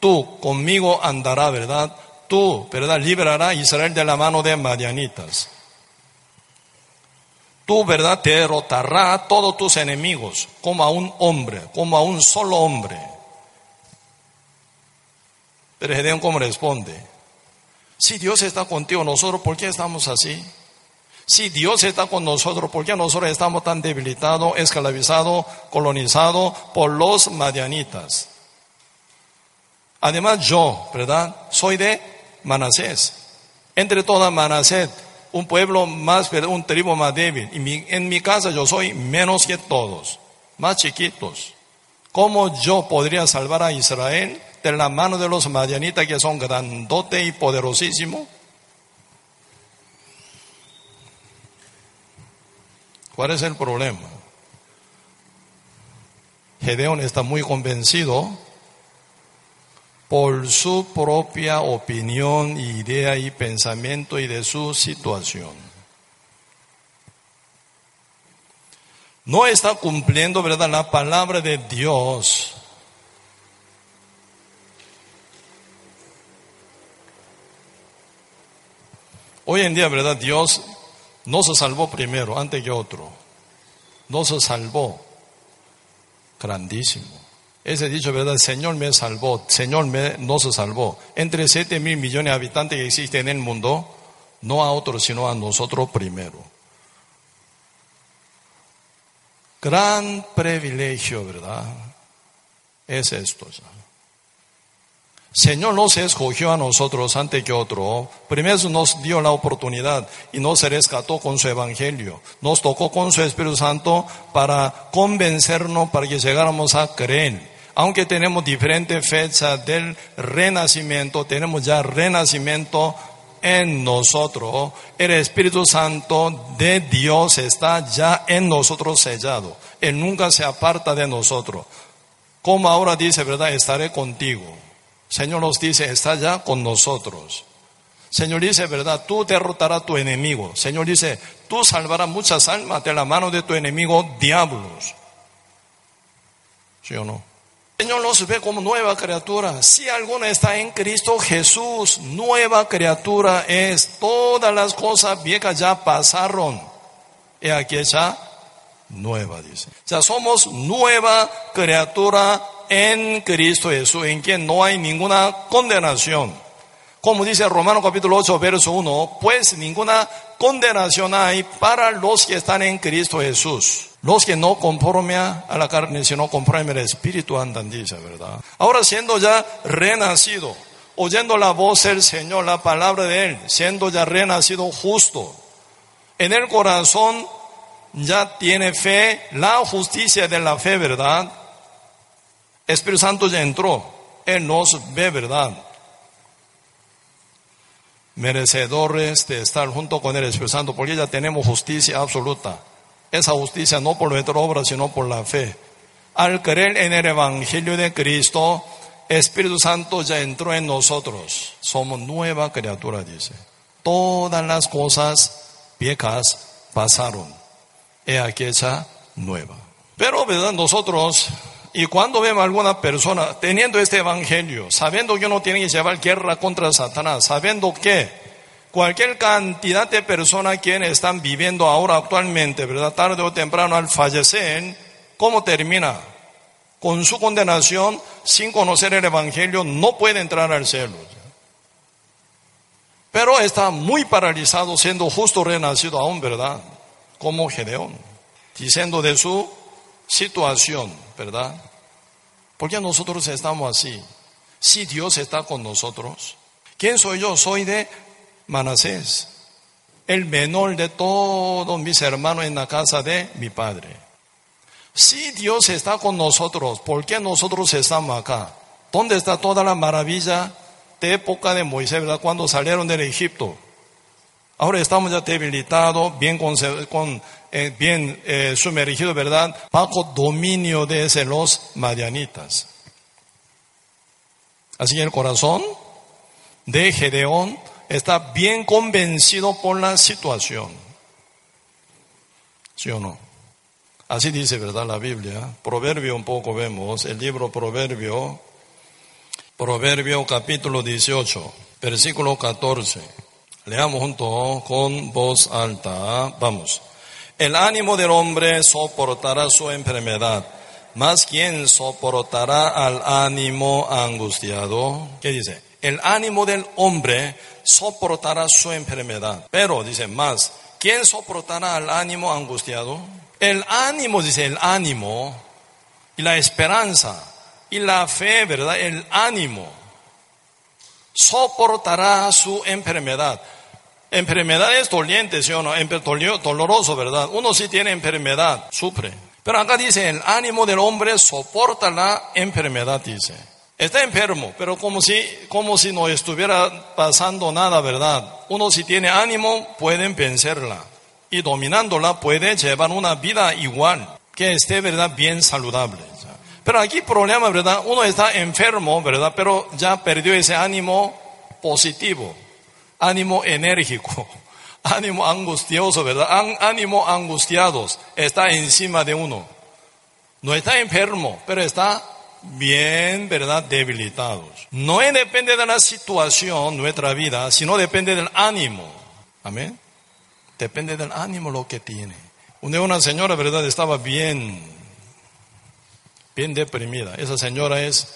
Tú conmigo andará, ¿verdad? Tú, ¿verdad? Liberará a Israel de la mano de madianitas. Tú, ¿verdad? Te derrotará a todos tus enemigos como a un hombre, como a un solo hombre. Pero Gedeón, ¿cómo responde? Si Dios está contigo, nosotros, ¿por qué estamos así? Si Dios está con nosotros, ¿por qué nosotros estamos tan debilitados, esclavizados, colonizados por los madianitas? Además, yo, ¿verdad? Soy de Manasés. Entre toda Manasés, un pueblo más, un tribu más débil. Y en mi casa yo soy menos que todos, más chiquitos. ¿Cómo yo podría salvar a Israel? De la mano de los madianitas que son grandote y poderosísimos? ¿Cuál es el problema? Gedeón está muy convencido por su propia opinión, idea y pensamiento y de su situación. No está cumpliendo, ¿verdad?, la palabra de Dios Hoy en día, ¿verdad? Dios no se salvó primero, antes que otro. No se salvó. Grandísimo. Ese dicho, ¿verdad? Señor me salvó, Señor me, no se salvó. Entre siete mil millones de habitantes que existen en el mundo, no a otros, sino a nosotros primero. Gran privilegio, ¿verdad? Es esto. Señor nos escogió a nosotros antes que otro. Primero nos dio la oportunidad y nos rescató con su evangelio. Nos tocó con su Espíritu Santo para convencernos para que llegáramos a creer. Aunque tenemos diferentes fechas del renacimiento, tenemos ya renacimiento en nosotros. El Espíritu Santo de Dios está ya en nosotros sellado. Él nunca se aparta de nosotros. Como ahora dice, ¿verdad? Estaré contigo. Señor nos dice, está ya con nosotros. Señor dice, ¿verdad? Tú derrotarás a tu enemigo. Señor dice, tú salvarás muchas almas de la mano de tu enemigo, diablos. ¿Sí o no? Señor nos ve como nueva criatura. Si alguna está en Cristo Jesús, nueva criatura es. Todas las cosas viejas ya pasaron. Y aquí ya nueva, dice. O sea, somos nueva criatura en Cristo Jesús, en quien no hay ninguna condenación. Como dice Romano capítulo 8, verso 1, pues ninguna condenación hay para los que están en Cristo Jesús. Los que no conforme a la carne, sino conforme al Espíritu andan, dice, ¿verdad? Ahora siendo ya renacido, oyendo la voz del Señor, la palabra de Él, siendo ya renacido justo, en el corazón ya tiene fe, la justicia de la fe, ¿verdad? Espíritu Santo ya entró, Él nos ve, ¿verdad? Merecedores de estar junto con el Espíritu Santo, porque ya tenemos justicia absoluta. Esa justicia no por nuestra obra, sino por la fe. Al creer en el Evangelio de Cristo, Espíritu Santo ya entró en nosotros. Somos nueva criatura, dice. Todas las cosas viejas pasaron. He aquí esa nueva. Pero, ¿verdad? Nosotros y cuando vemos a alguna persona teniendo este evangelio, sabiendo que uno tiene que llevar guerra contra Satanás, sabiendo que cualquier cantidad de personas que están viviendo ahora actualmente, ¿verdad? Tarde o temprano al fallecer, ¿cómo termina? Con su condenación, sin conocer el evangelio, no puede entrar al cielo. Pero está muy paralizado siendo justo renacido aún, ¿verdad? Como Gedeón, diciendo de su situación, ¿verdad? Porque nosotros estamos así. Si Dios está con nosotros, ¿quién soy yo? Soy de Manasés, el menor de todos mis hermanos en la casa de mi padre. Si Dios está con nosotros, ¿por qué nosotros estamos acá? ¿Dónde está toda la maravilla de época de Moisés, ¿verdad? Cuando salieron del Egipto? Ahora estamos ya debilitados, bien, con, eh, bien eh, sumergidos, ¿verdad? Bajo dominio de ese los madianitas. Así el corazón de Gedeón está bien convencido por la situación. ¿Sí o no? Así dice, ¿verdad? La Biblia. Proverbio un poco vemos, el libro Proverbio, Proverbio capítulo 18, versículo 14. Leamos junto con voz alta. Vamos. El ánimo del hombre soportará su enfermedad, mas ¿quién soportará al ánimo angustiado? ¿Qué dice? El ánimo del hombre soportará su enfermedad. Pero dice más, ¿quién soportará al ánimo angustiado? El ánimo, dice el ánimo, y la esperanza, y la fe, ¿verdad? El ánimo soportará su enfermedad. Enfermedad es doliente, ¿sí o no? Doloroso, ¿verdad? Uno sí tiene enfermedad, sufre. Pero acá dice, el ánimo del hombre soporta la enfermedad, dice. Está enfermo, pero como si, como si no estuviera pasando nada, ¿verdad? Uno si tiene ánimo puede vencerla. Y dominándola puede llevar una vida igual, que esté, ¿verdad? Bien saludable. Pero aquí problema, ¿verdad? Uno está enfermo, ¿verdad? Pero ya perdió ese ánimo positivo ánimo enérgico, [laughs] ánimo angustioso, ¿verdad? Ánimo angustiados está encima de uno. No está enfermo, pero está bien, ¿verdad? Debilitados. No depende de la situación, nuestra vida, sino depende del ánimo. Amén. Depende del ánimo lo que tiene. Una señora, ¿verdad? Estaba bien, bien deprimida. Esa señora es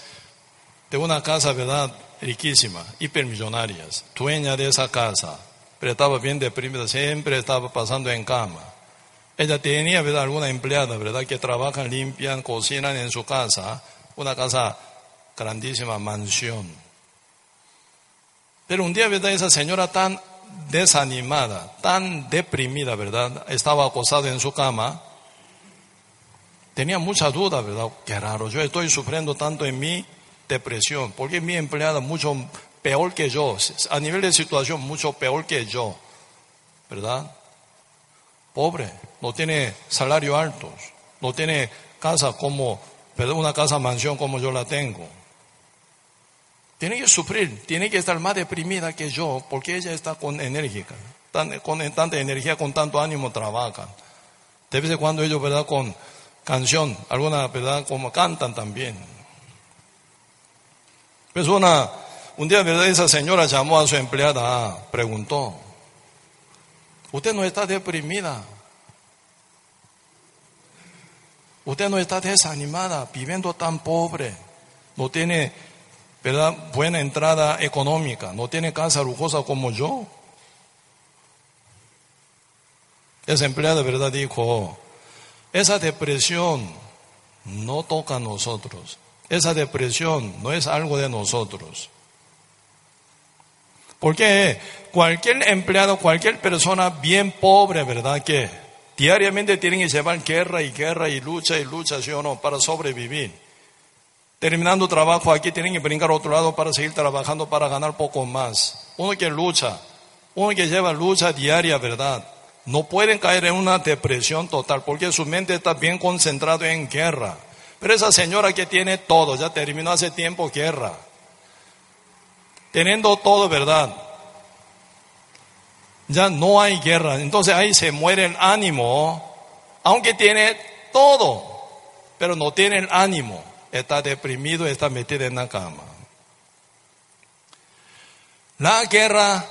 de una casa, ¿verdad? Riquísima, hipermillonaria, dueña de esa casa. Pero estaba bien deprimida, siempre estaba pasando en cama. Ella tenía, ¿verdad? Alguna empleada, ¿verdad? Que trabajan, limpian, cocinan en su casa. Una casa grandísima, mansión. Pero un día, ¿verdad? Esa señora tan desanimada, tan deprimida, ¿verdad? Estaba acostada en su cama. Tenía mucha duda, ¿verdad? Qué raro, yo estoy sufriendo tanto en mi depresión, porque mi empleada mucho peor que yo, a nivel de situación mucho peor que yo, ¿verdad? Pobre, no tiene salario alto, no tiene casa como, una casa mansión como yo la tengo. Tiene que sufrir, tiene que estar más deprimida que yo, porque ella está con enérgica, con tanta energía, con tanto ánimo trabaja. De vez en cuando ellos, ¿verdad? Con canción, alguna, ¿verdad? Como cantan también. Pues una, un día, ¿verdad? Esa señora llamó a su empleada, preguntó, usted no está deprimida, usted no está desanimada, viviendo tan pobre, no tiene ¿verdad? buena entrada económica, no tiene casa lujosa como yo. Esa empleada, ¿verdad? Dijo, esa depresión no toca a nosotros. Esa depresión no es algo de nosotros. Porque cualquier empleado, cualquier persona bien pobre, ¿verdad? Que diariamente tienen que llevar guerra y guerra y lucha y lucha, ¿sí o no? Para sobrevivir. Terminando trabajo aquí tienen que brincar a otro lado para seguir trabajando para ganar poco más. Uno que lucha, uno que lleva lucha diaria, ¿verdad? No pueden caer en una depresión total porque su mente está bien concentrada en guerra. Pero esa señora que tiene todo, ya terminó hace tiempo guerra. Teniendo todo, ¿verdad? Ya no hay guerra. Entonces ahí se muere el ánimo, aunque tiene todo, pero no tiene el ánimo está deprimido, está metido en la cama. La guerra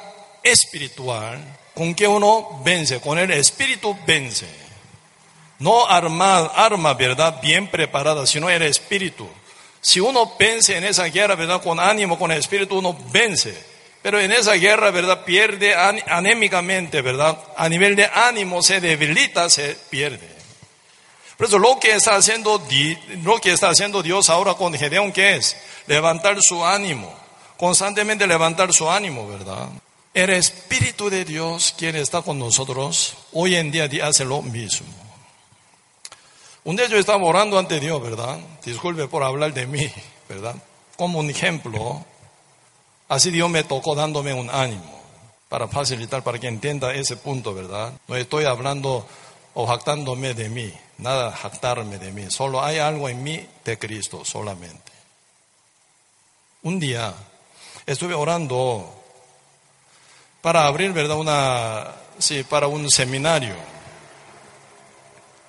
espiritual, con que uno vence, con el espíritu vence. No arma, arma, ¿verdad? Bien preparada, sino el espíritu. Si uno vence en esa guerra, ¿verdad? Con ánimo, con espíritu, uno vence. Pero en esa guerra, ¿verdad? Pierde anémicamente, ¿verdad? A nivel de ánimo se debilita, se pierde. Por eso lo que está haciendo, lo que está haciendo Dios ahora con Gedeón, ¿qué es? Levantar su ánimo, constantemente levantar su ánimo, ¿verdad? El Espíritu de Dios, quien está con nosotros, hoy en día hace lo mismo. Un día yo estaba orando ante Dios, ¿verdad? Disculpe por hablar de mí, ¿verdad? Como un ejemplo, así Dios me tocó dándome un ánimo para facilitar, para que entienda ese punto, ¿verdad? No estoy hablando o jactándome de mí, nada jactarme de mí, solo hay algo en mí de Cristo solamente. Un día estuve orando para abrir, ¿verdad? Una, sí, para un seminario.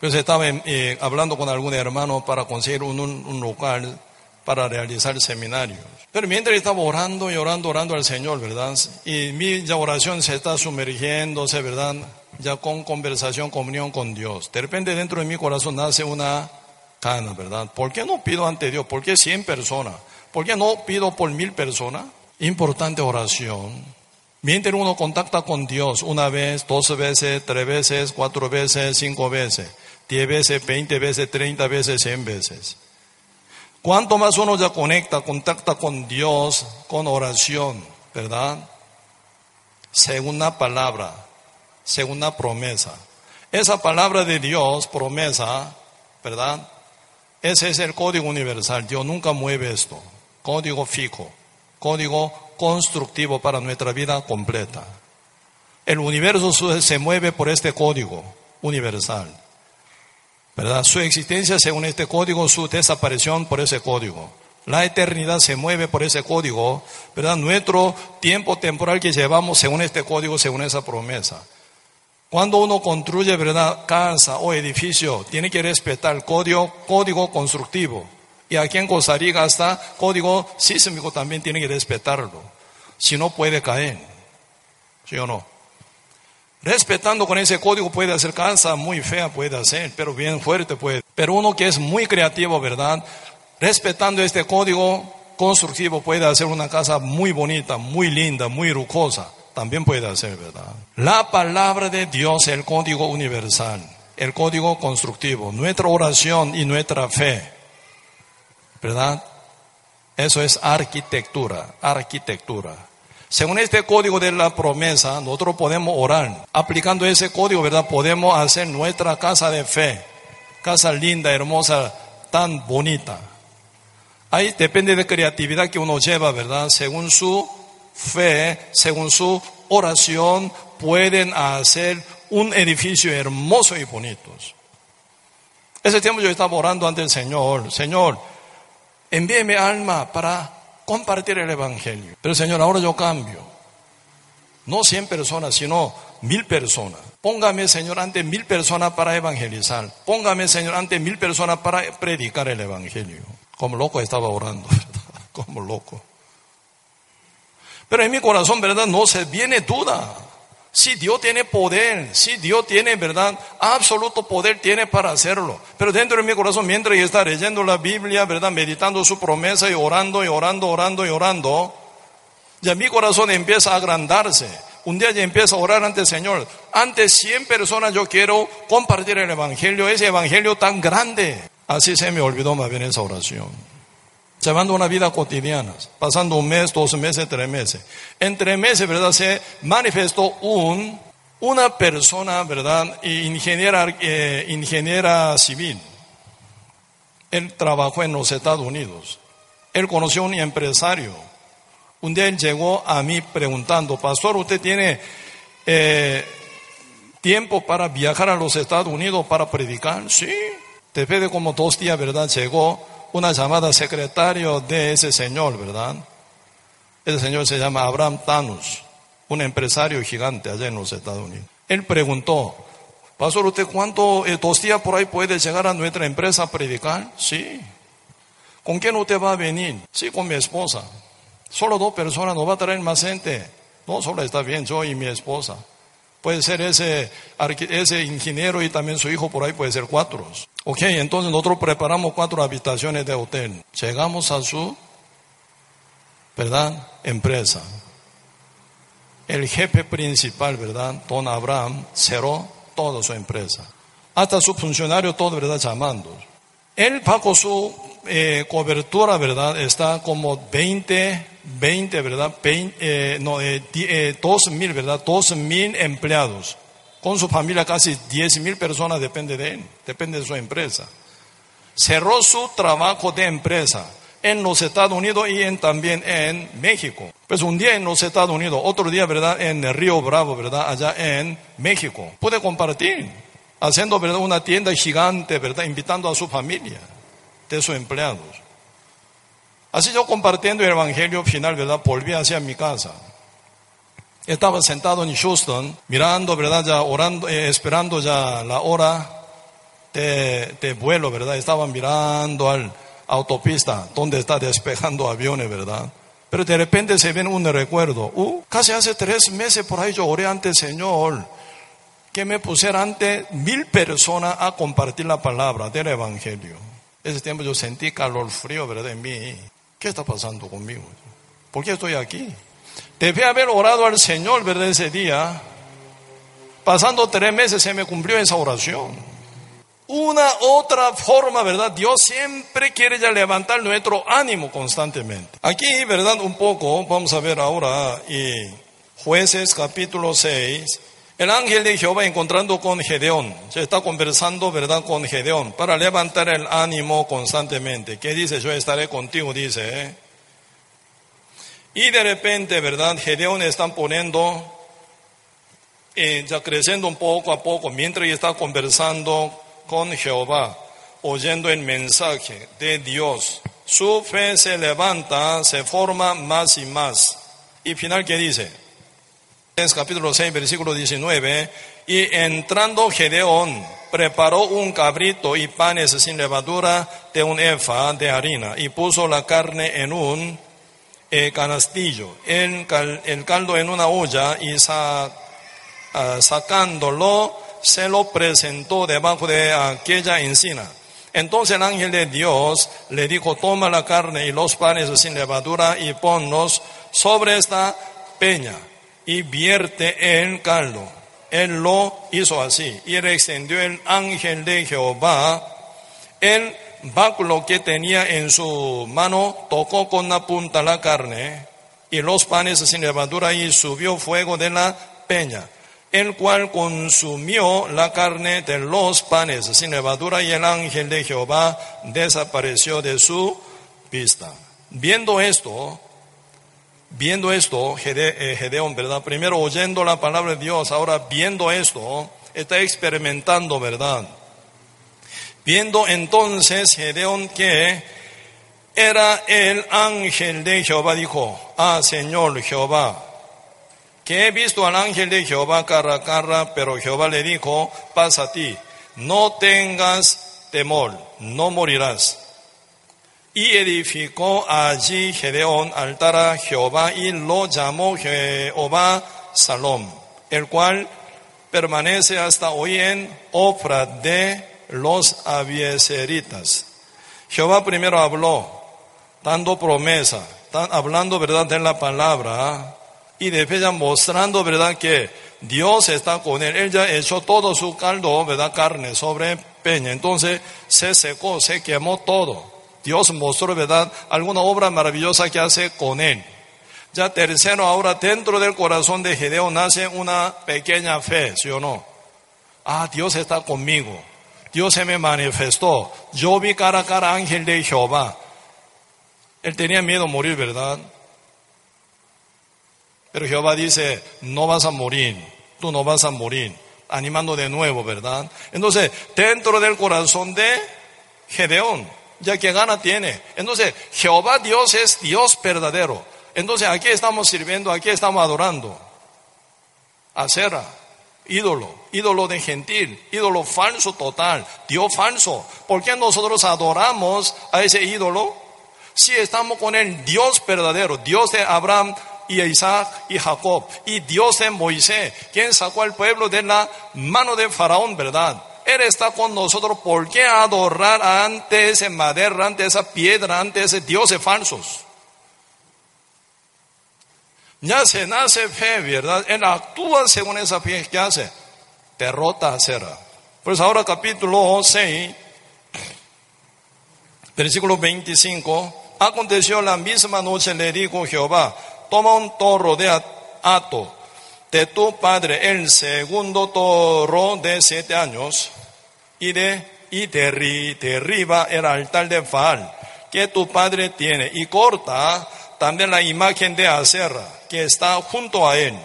Pues estaba eh, hablando con algún hermano para conseguir un, un, local para realizar seminarios. Pero mientras estaba orando y orando, orando al Señor, ¿verdad? Y mi oración se está sumergiéndose, ¿verdad? ya con conversación, comunión con Dios. De repente dentro de mi corazón nace una cana, ¿verdad? ¿Por qué no pido ante Dios? ¿Por qué 100 personas? ¿Por qué no pido por mil personas? Importante oración. Mientras uno contacta con Dios una vez, doce veces, tres veces, cuatro veces, cinco veces, diez veces, veinte veces, treinta veces, cien veces. Cuanto más uno ya conecta, contacta con Dios, con oración, ¿verdad? Según la palabra, segunda promesa. Esa palabra de Dios, promesa, ¿verdad? Ese es el código universal. Dios nunca mueve esto. Código fijo, código constructivo para nuestra vida completa. El universo se mueve por este código universal. ¿Verdad? Su existencia según este código, su desaparición por ese código. La eternidad se mueve por ese código, ¿verdad? Nuestro tiempo temporal que llevamos según este código, según esa promesa. Cuando uno construye, ¿verdad?, casa o edificio, tiene que respetar el código, código constructivo. Y aquí en Costa Rica hasta código sísmico también tiene que respetarlo. Si no puede caer. ¿Sí o no? Respetando con ese código puede hacer casa muy fea, puede hacer, pero bien fuerte puede. Pero uno que es muy creativo, ¿verdad? Respetando este código constructivo puede hacer una casa muy bonita, muy linda, muy rucosa. También puede hacer, ¿verdad? La palabra de Dios, el código universal, el código constructivo, nuestra oración y nuestra fe, ¿verdad? Eso es arquitectura, arquitectura. Según este código de la promesa, nosotros podemos orar. Aplicando ese código, ¿verdad? Podemos hacer nuestra casa de fe. Casa linda, hermosa, tan bonita. Ahí depende de creatividad que uno lleva, ¿verdad? Según su fe, según su oración, pueden hacer un edificio hermoso y bonito. Ese tiempo yo estaba orando ante el Señor. Señor, envíeme alma para compartir el Evangelio. Pero Señor, ahora yo cambio. No 100 personas, sino mil personas. Póngame, Señor, ante mil personas para evangelizar. Póngame, Señor, ante mil personas para predicar el Evangelio. Como loco estaba orando, [laughs] Como loco. Pero en mi corazón, ¿verdad? No se viene duda. Si Dios tiene poder, si Dios tiene, ¿verdad? Absoluto poder tiene para hacerlo. Pero dentro de mi corazón, mientras yo está leyendo la Biblia, ¿verdad? Meditando su promesa y orando y orando, orando y orando, ya mi corazón empieza a agrandarse. Un día ya empieza a orar ante el Señor. Ante 100 personas yo quiero compartir el Evangelio, ese Evangelio tan grande. Así se me olvidó más bien esa oración llevando una vida cotidiana, pasando un mes, dos meses, tres meses. En tres meses, ¿verdad? Se manifestó un, una persona, ¿verdad? Ingeniera, eh, ingeniera civil. Él trabajó en los Estados Unidos. Él conoció a un empresario. Un día él llegó a mí preguntando, pastor, ¿usted tiene eh, tiempo para viajar a los Estados Unidos para predicar? Sí. Después de como dos días, ¿verdad? Llegó una llamada secretario de ese señor, ¿verdad? Ese señor se llama Abraham Tanus, un empresario gigante allá en los Estados Unidos. Él preguntó, Pastor, ¿usted cuánto, eh, por ahí puede llegar a nuestra empresa a predicar? Sí. ¿Con quién usted va a venir? Sí, con mi esposa. Solo dos personas, no va a traer más gente. No, solo está bien yo y mi esposa. Puede ser ese, ese ingeniero y también su hijo por ahí, puede ser cuatro. Ok, entonces nosotros preparamos cuatro habitaciones de hotel. Llegamos a su, ¿verdad? Empresa. El jefe principal, ¿verdad? Don Abraham cerró toda su empresa. Hasta su funcionario todo, ¿verdad? Llamando. Él pagó su eh, cobertura, ¿verdad? Está como 20, 20, ¿verdad? eh, no, eh, eh mil, ¿verdad? 12 mil empleados. Con su familia casi 10 mil personas depende de él, depende de su empresa. Cerró su trabajo de empresa en los Estados Unidos y en, también en México. Pues un día en los Estados Unidos, otro día, ¿verdad? En el Río Bravo, ¿verdad? Allá en México. Puede compartir, haciendo, ¿verdad? Una tienda gigante, ¿verdad? Invitando a su familia, de sus empleados. Así yo compartiendo el Evangelio final, ¿verdad? Volví hacia mi casa. Estaba sentado en Houston, mirando, ¿verdad? Ya orando, eh, esperando ya la hora de, vuelo, ¿verdad? Estaba mirando al autopista, donde está despejando aviones, ¿verdad? Pero de repente se viene un recuerdo. Uh, casi hace tres meses por ahí yo oré ante el Señor que me pusiera ante mil personas a compartir la palabra del Evangelio. Ese tiempo yo sentí calor frío, ¿verdad? En mí. ¿Qué está pasando conmigo? ¿Por qué estoy aquí? Debe haber orado al Señor, ¿verdad? Ese día. Pasando tres meses se me cumplió esa oración. Una otra forma, ¿verdad? Dios siempre quiere ya levantar nuestro ánimo constantemente. Aquí, ¿verdad? Un poco, vamos a ver ahora, y jueces capítulo 6. El ángel de Jehová encontrando con Gedeón, se está conversando, ¿verdad?, con Gedeón, para levantar el ánimo constantemente. ¿Qué dice? Yo estaré contigo, dice. ¿eh? Y de repente, ¿verdad? Gedeón están poniendo, eh, ya creciendo un poco a poco, mientras está conversando con Jehová, oyendo el mensaje de Dios. Su fe se levanta, se forma más y más. Y final, ¿qué dice? capítulo 6, versículo 19, y entrando Gedeón, preparó un cabrito y panes sin levadura de un efa de harina, y puso la carne en un eh, canastillo, el, caldo en una olla, y ah, sacándolo, se lo presentó debajo de aquella encina. Entonces el ángel de Dios le dijo, toma la carne y los panes sin levadura y ponlos sobre esta peña y vierte el caldo. Él lo hizo así y extendió el ángel de Jehová el báculo que tenía en su mano, tocó con la punta la carne y los panes sin levadura y subió fuego de la peña el cual consumió la carne de los panes sin levadura y el ángel de Jehová desapareció de su vista. Viendo esto, viendo esto, eh, Gedeón, ¿verdad? Primero oyendo la palabra de Dios, ahora viendo esto, está experimentando, ¿verdad? Viendo entonces Gedeón que era el ángel de Jehová, dijo, ah Señor Jehová, que he visto al ángel de Jehová cara a cara, pero Jehová le dijo, pasa a ti, no tengas temor, no morirás. Y edificó allí Gedeón altar a Jehová y lo llamó Jehová Salom, el cual permanece hasta hoy en Ofra de los abieseritas. Jehová primero habló, dando promesa, hablando verdad de la palabra, y después ya mostrando, ¿verdad? Que Dios está con él. Él ya echó todo su caldo, ¿verdad? Carne sobre peña. Entonces se secó, se quemó todo. Dios mostró, ¿verdad? Alguna obra maravillosa que hace con él. Ya tercero, ahora dentro del corazón de Gedeón nace una pequeña fe, ¿sí o no? Ah, Dios está conmigo. Dios se me manifestó. Yo vi cara a cara ángel de Jehová. Él tenía miedo a morir, ¿verdad? Pero Jehová dice, no vas a morir, tú no vas a morir, animando de nuevo, ¿verdad? Entonces, dentro del corazón de Gedeón, ya que gana tiene. Entonces, Jehová Dios es Dios verdadero. Entonces, aquí estamos sirviendo, aquí estamos adorando. Acera, ídolo, ídolo de gentil, ídolo falso total, Dios falso. ¿Por qué nosotros adoramos a ese ídolo? Si estamos con el Dios verdadero, Dios de Abraham, y Isaac y Jacob, y Dios de Moisés, quien sacó al pueblo de la mano de Faraón, ¿verdad? Él está con nosotros. ¿Por qué adorar ante ese madera, ante esa piedra, ante ese dioses falsos? Ya se nace fe, ¿verdad? Él actúa según esa fe que hace. Derrota a Sera. Pues ahora capítulo 6, versículo 25. Aconteció la misma noche, le dijo Jehová, toma un toro de ato de tu padre, el segundo toro de siete años, y, de, y derriba el altar de Baal que tu padre tiene, y corta también la imagen de Acerra que está junto a él.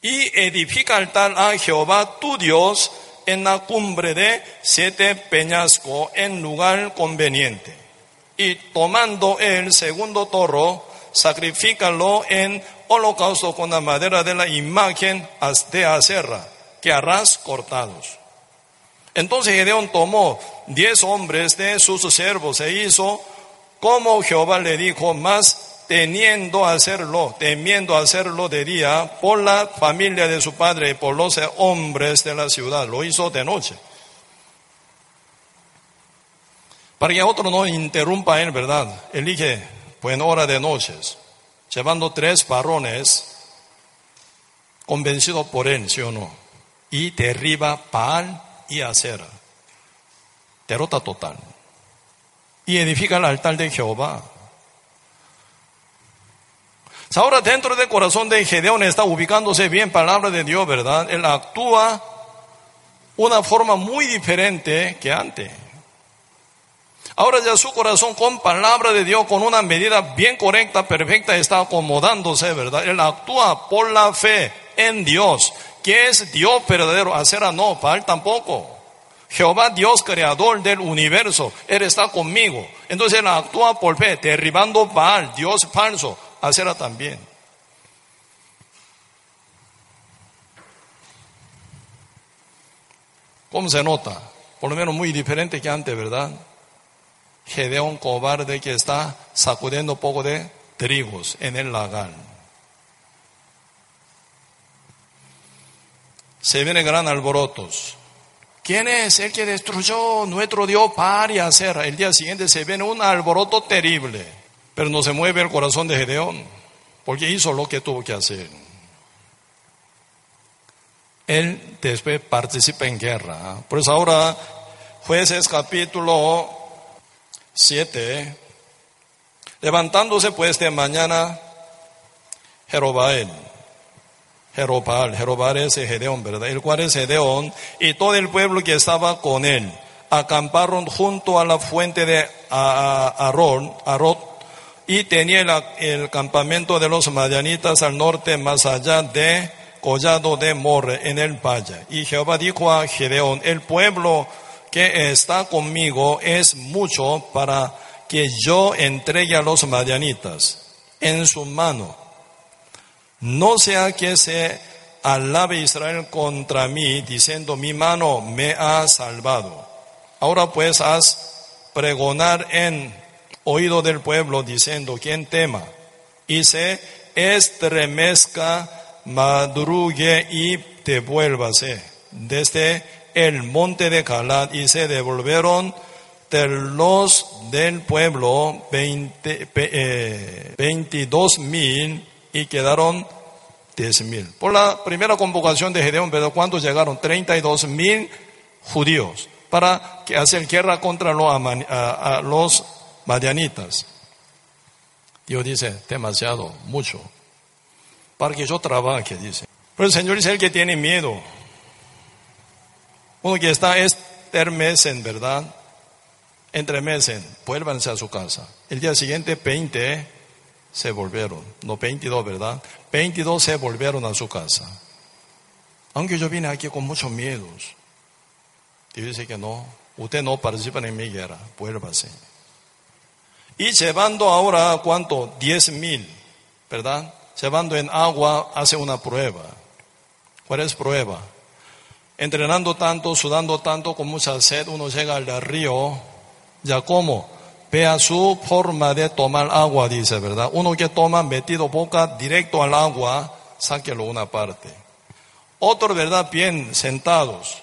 Y edifica altar a Jehová tu Dios en la cumbre de siete peñascos en lugar conveniente y tomando el segundo toro, sacrifícalo en holocausto con la madera de la imagen de acerra, que harás cortados. Entonces Gedeón tomó diez hombres de sus siervos e hizo como Jehová le dijo, más teniendo hacerlo, temiendo hacerlo de día por la familia de su padre y por los hombres de la ciudad. Lo hizo de noche. Para que otro no interrumpa él, ¿verdad? Elige, en hora de noches, llevando tres varones, convencido por él, ¿sí o no? Y derriba Baal y Acera. Derrota total. Y edifica el altar de Jehová. Ahora dentro del corazón de Gedeón está ubicándose bien palabra de Dios, ¿verdad? Él actúa una forma muy diferente que antes. Ahora ya su corazón con palabra de Dios, con una medida bien correcta, perfecta, está acomodándose, ¿verdad? Él actúa por la fe en Dios, que es Dios verdadero, a no, para él tampoco. Jehová Dios creador del universo, Él está conmigo. Entonces Él actúa por fe, derribando Baal, Dios falso, a también. ¿Cómo se nota? Por lo menos muy diferente que antes, ¿verdad? Gedeón cobarde que está sacudiendo poco de trigos en el lagar. se viene gran alborotos. ¿Quién es el que destruyó nuestro Dios para hacer? El día siguiente se viene un alboroto terrible, pero no se mueve el corazón de Gedeón, porque hizo lo que tuvo que hacer. Él después participa en guerra. Por eso ahora, jueces capítulo 7, levantándose pues de mañana, Jerobael Jerobal, Jerobal es Gedeón, ¿verdad? El cual es Gedeón y todo el pueblo que estaba con él acamparon junto a la fuente de Arón, Arot, y tenía el, campamento de los madianitas al norte, más allá de Collado de Morre, en el valle. Y Jehová dijo a Gedeón, el pueblo que está conmigo es mucho para que yo entregue a los madianitas en su mano no sea que se alabe Israel contra mí, diciendo, mi mano me ha salvado. Ahora pues haz pregonar en oído del pueblo, diciendo, quien tema, y se estremezca, madrugue y devuélvase desde el monte de Calad, y se devolvieron de los del pueblo eh, veintidós mil y quedaron diez mil. Por la primera convocación de Gedeón, ¿verdad? ¿Cuántos llegaron? 32 mil judíos para que hacer guerra contra los, a, los madianitas. Dios dice, demasiado, mucho, para que yo trabaje, dice. Pero el Señor es el que tiene miedo. Uno que está estermecen, ¿verdad? Entremecen, vuélvanse a su casa. El día siguiente, 20, se volvieron, no 22, ¿verdad? 22 se volvieron a su casa. Aunque yo vine aquí con muchos miedos. Dios dice que no, usted no participa en mi guerra, vuélvase. Y llevando ahora, ¿cuánto? 10 mil, ¿verdad? Llevando en agua, hace una prueba. ¿Cuál es prueba? Entrenando tanto, sudando tanto, con mucha sed, uno llega al río, ya como Vea su forma de tomar agua, dice, ¿verdad? Uno que toma metido boca directo al agua, sáquelo una parte. Otro, ¿verdad? Bien sentados,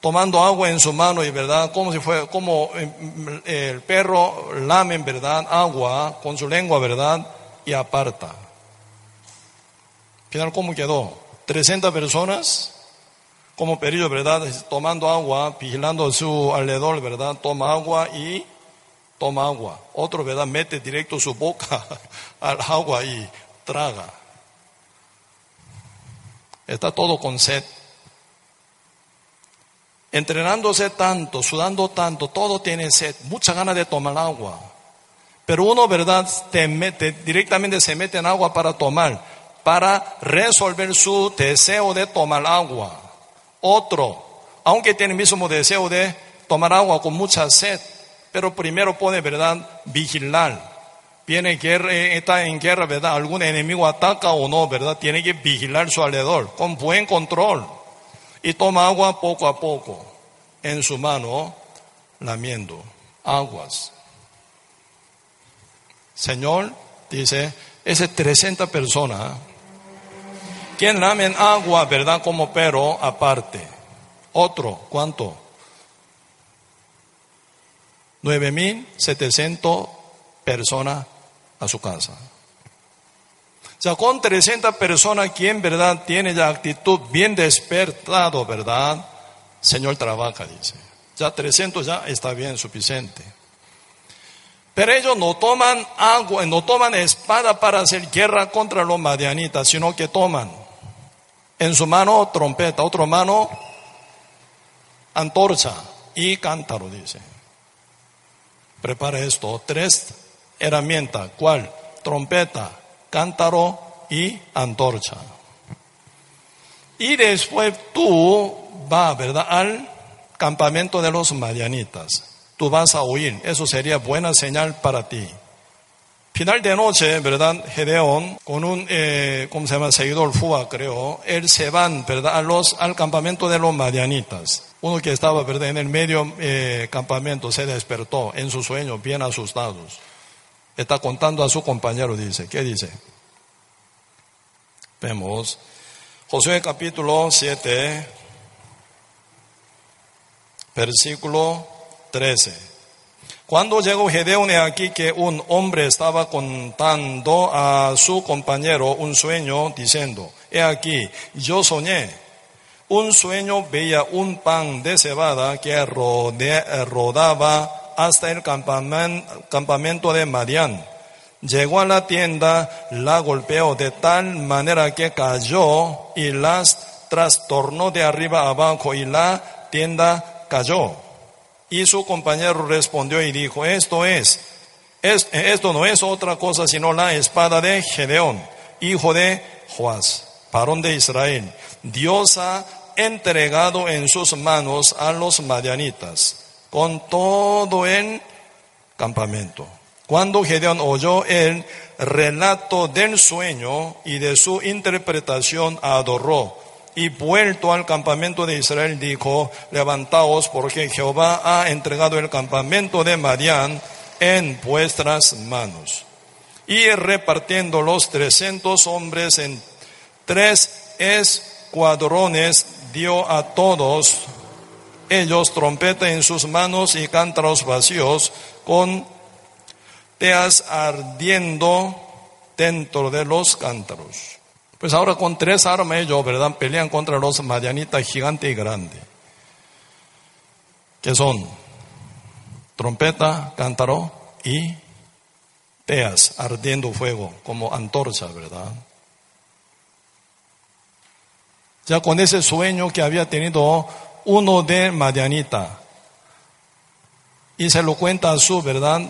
tomando agua en su mano y, ¿verdad? Como si fue, como eh, el perro lamen, ¿verdad? Agua con su lengua, ¿verdad? Y aparta. Final, ¿cómo quedó? 300 personas como periodo, ¿verdad? Tomando agua, vigilando su alrededor, ¿verdad? Toma agua y toma agua. Otro, ¿verdad? Mete directo su boca [laughs] al agua y traga. Está todo con sed. Entrenándose tanto, sudando tanto, todo tiene sed, mucha ganas de tomar agua. Pero uno, ¿verdad? Te mete, directamente se mete en agua para tomar, para resolver su deseo de tomar agua. Otro, aunque tiene el mismo deseo de tomar agua con mucha sed, pero primero pone, ¿verdad? Vigilar. Viene guerra, eh, está en guerra, ¿verdad? Algún enemigo ataca o no, ¿verdad? Tiene que vigilar su alrededor con buen control. Y toma agua poco a poco en su mano, lamiendo aguas. Señor, dice, ese 300 personas, quien lamen agua, ¿verdad? Como pero aparte. Otro, ¿cuánto? 9.700 personas a su casa. O sea, con 300 personas, quien verdad tiene la actitud bien despertado, ¿verdad? Señor trabaja, dice. Ya 300 ya está bien, suficiente. Pero ellos no toman agua, no toman espada para hacer guerra contra los madianitas, sino que toman en su mano trompeta, otra mano antorcha y cántaro, dice prepara esto, tres herramientas, ¿cuál? Trompeta, cántaro y antorcha. Y después tú vas, ¿verdad? Al campamento de los madianitas. Tú vas a huir. Eso sería buena señal para ti. Final de noche, ¿verdad? Gedeón, con un, eh, ¿cómo se llama? Seguidor Fua, creo. Él se van, ¿verdad? Al campamento de los madianitas. Uno que estaba, ¿verdad? En el medio eh, campamento se despertó en su sueño, bien asustados. Está contando a su compañero, dice. ¿Qué dice? Vemos. Josué capítulo 7, versículo 13. Cuando llegó Gedeón aquí que un hombre estaba contando a su compañero un sueño diciendo, he aquí, yo soñé. Un sueño veía un pan de cebada que rodaba hasta el campamento de Madián. Llegó a la tienda, la golpeó de tal manera que cayó y las trastornó de arriba abajo y la tienda cayó. Y su compañero respondió y dijo, esto es, esto no es otra cosa sino la espada de Gedeón, hijo de Joás, varón de Israel. Dios ha entregado en sus manos a los madianitas con todo el campamento. Cuando Gedeón oyó el relato del sueño y de su interpretación, adoró y vuelto al campamento de Israel dijo, levantaos porque Jehová ha entregado el campamento de Madián en vuestras manos. Y repartiendo los trescientos hombres en tres escuadrones, dio a todos ellos trompeta en sus manos y cántaros vacíos con teas ardiendo dentro de los cántaros. Pues ahora con tres armas ellos, ¿verdad? Pelean contra los madianitas gigante y grande. Que son trompeta, cántaro y teas ardiendo fuego como antorcha, ¿verdad? Ya con ese sueño que había tenido uno de Madianita y se lo cuenta a su, ¿verdad?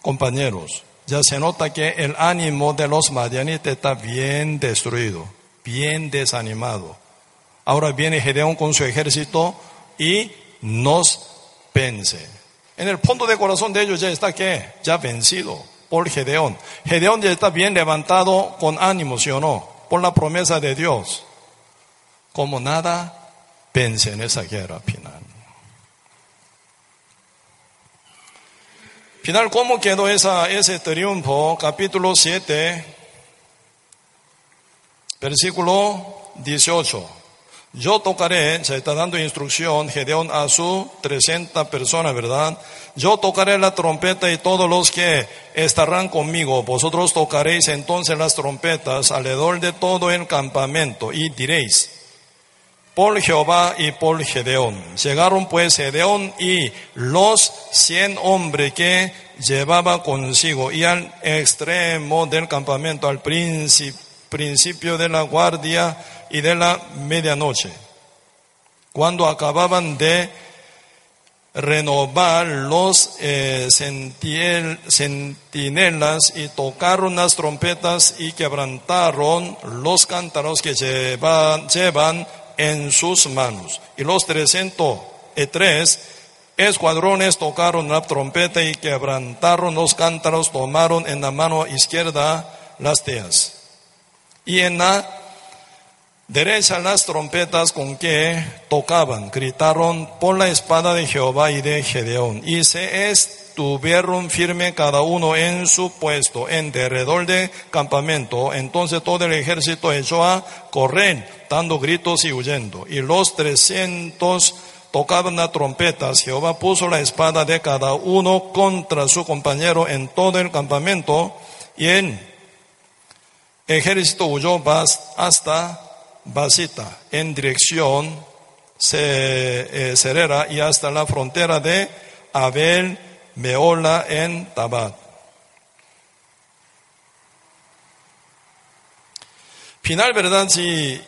Compañeros ya se nota que el ánimo de los madianitas está bien destruido, bien desanimado. Ahora viene Gedeón con su ejército y nos vence. En el fondo de corazón de ellos ya está que ya vencido por Gedeón. Gedeón ya está bien levantado con ánimo, ¿sí o no? Por la promesa de Dios. Como nada vence en esa guerra final. Final, ¿cómo quedó esa, ese triunfo? Capítulo 7, versículo 18. Yo tocaré, se está dando instrucción Gedeón a su 300 personas, ¿verdad? Yo tocaré la trompeta y todos los que estarán conmigo, vosotros tocaréis entonces las trompetas alrededor de todo el campamento y diréis, por Jehová y por Gedeón. Llegaron pues Gedeón y los cien hombres que llevaba consigo y al extremo del campamento, al principio de la guardia y de la medianoche. Cuando acababan de renovar los eh, centinelas y tocaron las trompetas y quebrantaron los cántaros que llevan en sus manos. Y los trescientos tres escuadrones tocaron la trompeta y quebrantaron los cántaros, tomaron en la mano izquierda las teas. Y en la derecha las trompetas con que tocaban, gritaron por la espada de Jehová y de Gedeón. Y se estuvieron firme cada uno en su puesto, en derredor del campamento. Entonces todo el ejército echó a correr dando gritos y huyendo. Y los trescientos tocaban las trompetas. Jehová puso la espada de cada uno contra su compañero en todo el campamento y el ejército huyó hasta Basita en dirección eh, Cerera y hasta la frontera de Abel Meola en Tabat. Final, ¿verdad? Si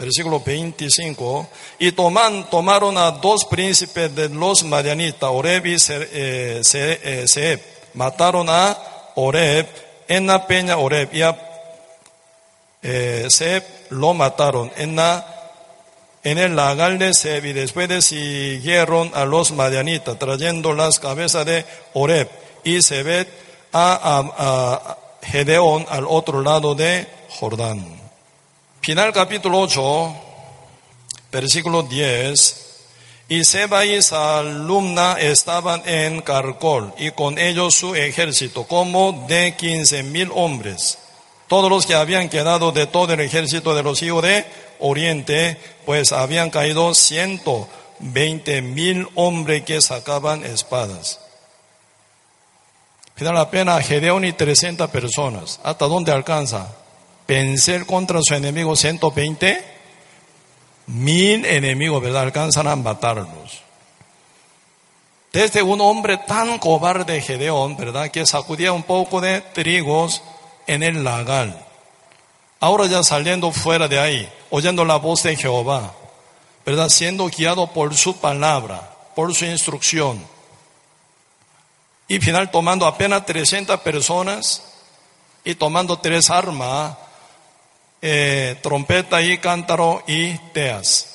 versículo 25, y toman, tomaron a dos príncipes de los Marianitas, Oreb y eh, Seb, mataron a Oreb en la peña Oreb y a eh, Seb lo mataron en en el lagar de Seb y después siguieron a los Marianitas trayendo las cabezas de Oreb y Sebet a, a, a Gedeón al otro lado de Jordán. Final capítulo 8, versículo 10. Y Seba y Salumna estaban en Carcol y con ellos su ejército, como de quince mil hombres. Todos los que habían quedado de todo el ejército de los hijos de Oriente, pues habían caído ciento veinte mil hombres que sacaban espadas. da la pena Gedeón y 300 personas. ¿Hasta dónde alcanza? Vencer contra su enemigo 120 mil enemigos, ¿verdad? Alcanzan a matarlos. Desde un hombre tan cobarde, Gedeón, ¿verdad? Que sacudía un poco de trigos en el lagar. Ahora ya saliendo fuera de ahí, oyendo la voz de Jehová, ¿verdad? Siendo guiado por su palabra, por su instrucción. Y final tomando apenas 300 personas y tomando tres armas eh, trompeta y cántaro y teas.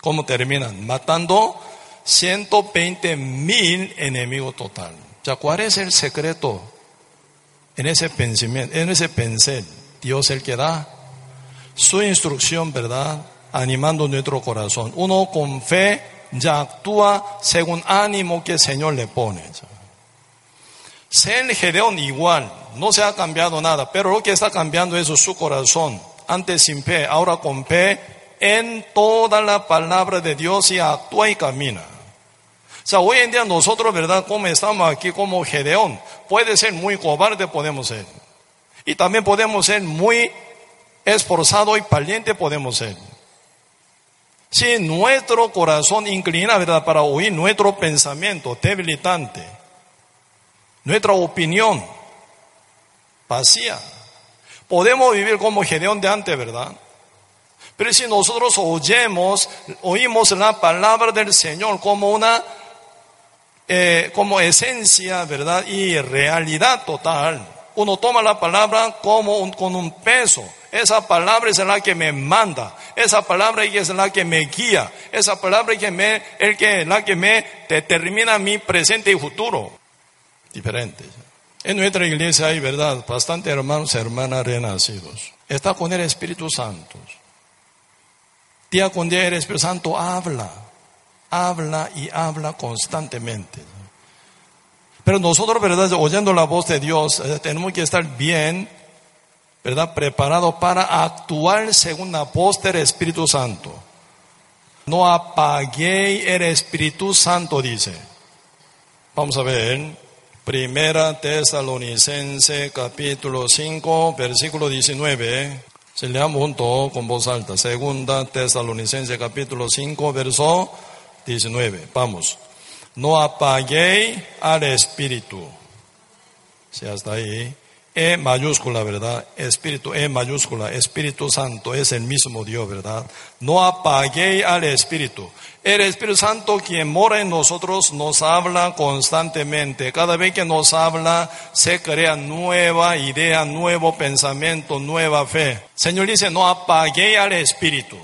¿Cómo terminan? Matando 120 mil enemigos total. Ya, ¿cuál es el secreto en ese pensamiento, en ese pensar? Dios el que da su instrucción, ¿verdad? Animando nuestro corazón. Uno con fe ya actúa según ánimo que el Señor le pone. Ser Gedeón igual, no se ha cambiado nada, pero lo que está cambiando es su corazón. Antes sin fe, ahora con fe en toda la palabra de Dios y actúa y camina. O sea, hoy en día nosotros, ¿verdad? Como estamos aquí como Gedeón, puede ser muy cobarde, podemos ser. Y también podemos ser muy esforzado y valiente, podemos ser. Si nuestro corazón inclina, ¿verdad? Para oír nuestro pensamiento debilitante, nuestra opinión, vacía. Podemos vivir como Gedeón de antes, ¿verdad? Pero si nosotros oyemos, oímos la palabra del Señor como una, eh, como esencia, ¿verdad? Y realidad total. Uno toma la palabra como con un peso. Esa palabra es la que me manda. Esa palabra es la que me guía. Esa palabra es que me, el que, la que me determina mi presente y futuro. Diferente. En nuestra iglesia hay, ¿verdad? Bastante hermanos y hermanas renacidos. Está con el Espíritu Santo. Día con día el Espíritu Santo habla, habla y habla constantemente. Pero nosotros, ¿verdad? Oyendo la voz de Dios, eh, tenemos que estar bien, ¿verdad? Preparados para actuar según la voz del Espíritu Santo. No apaguéis el Espíritu Santo, dice. Vamos a ver. Primera Tesalonicense capítulo 5 versículo 19. Se leamos junto con voz alta. Segunda Tesalonicense capítulo 5 verso 19. Vamos. No apaguéis al espíritu. Si hasta ahí. E mayúscula, ¿verdad? Espíritu, E mayúscula, Espíritu Santo es el mismo Dios, ¿verdad? No apaguéis al Espíritu. El Espíritu Santo quien mora en nosotros nos habla constantemente. Cada vez que nos habla se crea nueva idea, nuevo pensamiento, nueva fe. Señor dice, no apaguéis al Espíritu.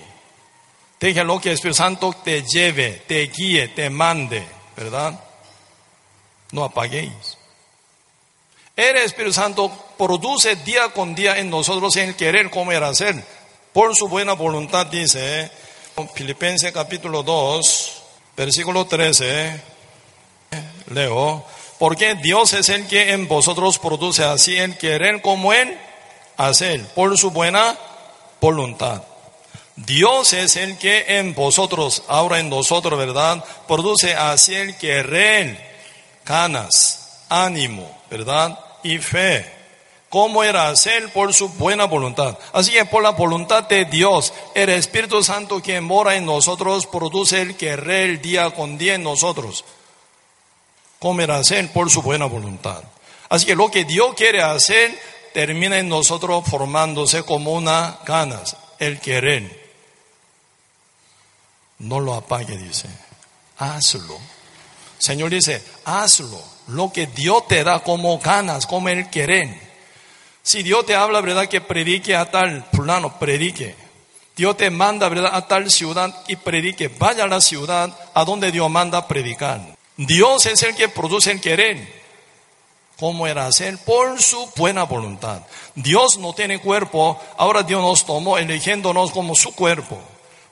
lo que el Espíritu Santo te lleve, te guíe, te mande, ¿verdad? No apaguéis. El Espíritu Santo produce día con día en nosotros el querer comer hacer. Por su buena voluntad dice, Filipenses capítulo 2, versículo 13, leo, porque Dios es el que en vosotros produce así el querer como el hacer, por su buena voluntad. Dios es el que en vosotros, ahora en nosotros, ¿verdad? Produce así el querer, ganas, ánimo, ¿verdad? Y fe. ¿Cómo era hacer por su buena voluntad? Así que por la voluntad de Dios, el Espíritu Santo que mora en nosotros produce el querer día con día en nosotros. ¿Cómo era hacer por su buena voluntad? Así que lo que Dios quiere hacer termina en nosotros formándose como una ganas, el querer. No lo apague, dice. Hazlo. Señor dice, hazlo. Lo que Dios te da como ganas, como el querer. Si Dios te habla, ¿verdad? Que predique a tal plano, predique. Dios te manda, ¿verdad? A tal ciudad y predique. Vaya a la ciudad a donde Dios manda predicar. Dios es el que produce el querer. ¿Cómo era hacer? Por su buena voluntad. Dios no tiene cuerpo, ahora Dios nos tomó eligiéndonos como su cuerpo.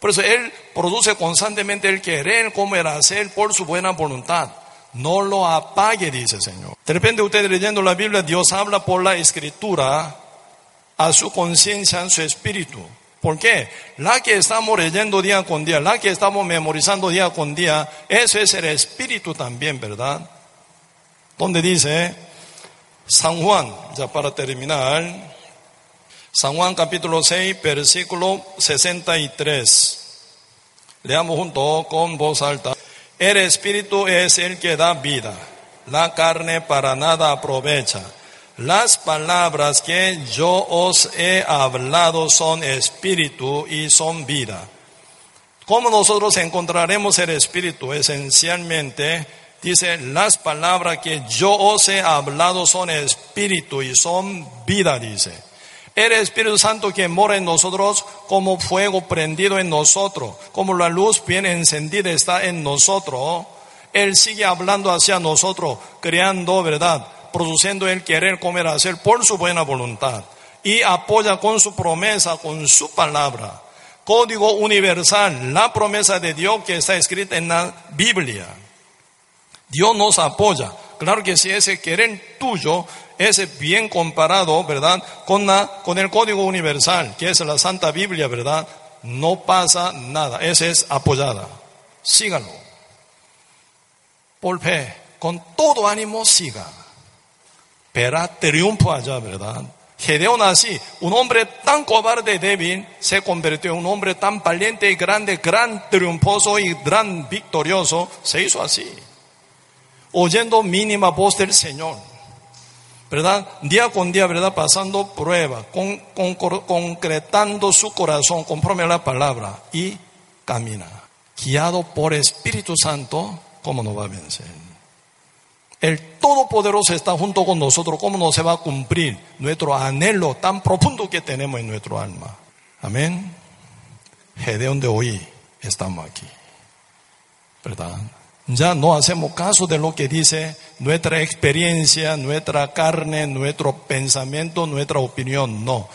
Por eso Él produce constantemente el querer como el hacer por su buena voluntad. No lo apague, dice el Señor. De repente usted leyendo la Biblia, Dios habla por la escritura a su conciencia, a su espíritu. ¿Por qué? La que estamos leyendo día con día, la que estamos memorizando día con día, eso es el espíritu también, ¿verdad? Donde dice San Juan, ya para terminar, San Juan capítulo 6, versículo 63. Leamos junto con voz alta. El espíritu es el que da vida. La carne para nada aprovecha. Las palabras que yo os he hablado son espíritu y son vida. ¿Cómo nosotros encontraremos el espíritu? Esencialmente, dice, las palabras que yo os he hablado son espíritu y son vida, dice. El Espíritu Santo que mora en nosotros como fuego prendido en nosotros, como la luz bien encendida está en nosotros. Él sigue hablando hacia nosotros, creando verdad produciendo el querer comer hacer por su buena voluntad y apoya con su promesa, con su palabra. Código universal, la promesa de Dios que está escrita en la Biblia. Dios nos apoya. Claro que si ese querer tuyo es bien comparado, ¿verdad? Con, la, con el código universal, que es la Santa Biblia, ¿verdad? No pasa nada. Ese es apoyada. Síganlo. Por fe, con todo ánimo, siga verá triunfo allá, ¿verdad? Gedeón así, un hombre tan cobarde y débil, se convirtió en un hombre tan valiente y grande, gran triunfoso y gran victorioso, se hizo así, oyendo mínima voz del Señor, ¿verdad? Día con día, ¿verdad? Pasando prueba, con, concretando su corazón conforme la palabra y camina, guiado por Espíritu Santo, ¿cómo no va a vencer? El Todopoderoso está junto con nosotros. ¿Cómo no se va a cumplir nuestro anhelo tan profundo que tenemos en nuestro alma? Amén. Gedeón de hoy estamos aquí. ¿Verdad? Ya no hacemos caso de lo que dice nuestra experiencia, nuestra carne, nuestro pensamiento, nuestra opinión. No.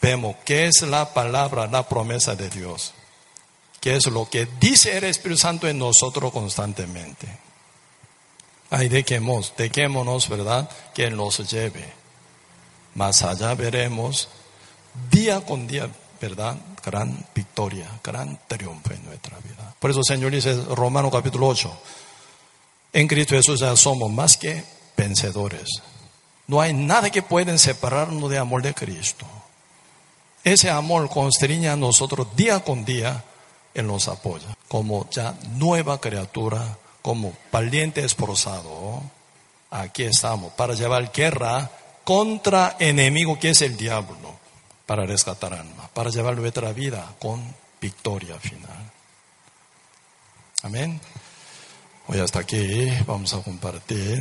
Vemos qué es la palabra, la promesa de Dios. ¿Qué es lo que dice el Espíritu Santo en nosotros constantemente? Ay, dejemos, dejémonos, ¿verdad? Que nos lleve. Más allá veremos, día con día, ¿verdad? Gran victoria, gran triunfo en nuestra vida. Por eso, Señor dice, Romano capítulo 8, en Cristo Jesús ya somos más que vencedores. No hay nada que pueda separarnos de amor de Cristo. Ese amor constriña a nosotros día con día, Él nos apoya como ya nueva criatura como valiente esforzado, aquí estamos para llevar guerra contra enemigo que es el diablo, para rescatar alma, para llevar nuestra vida con victoria final. Amén. Hoy hasta aquí vamos a compartir.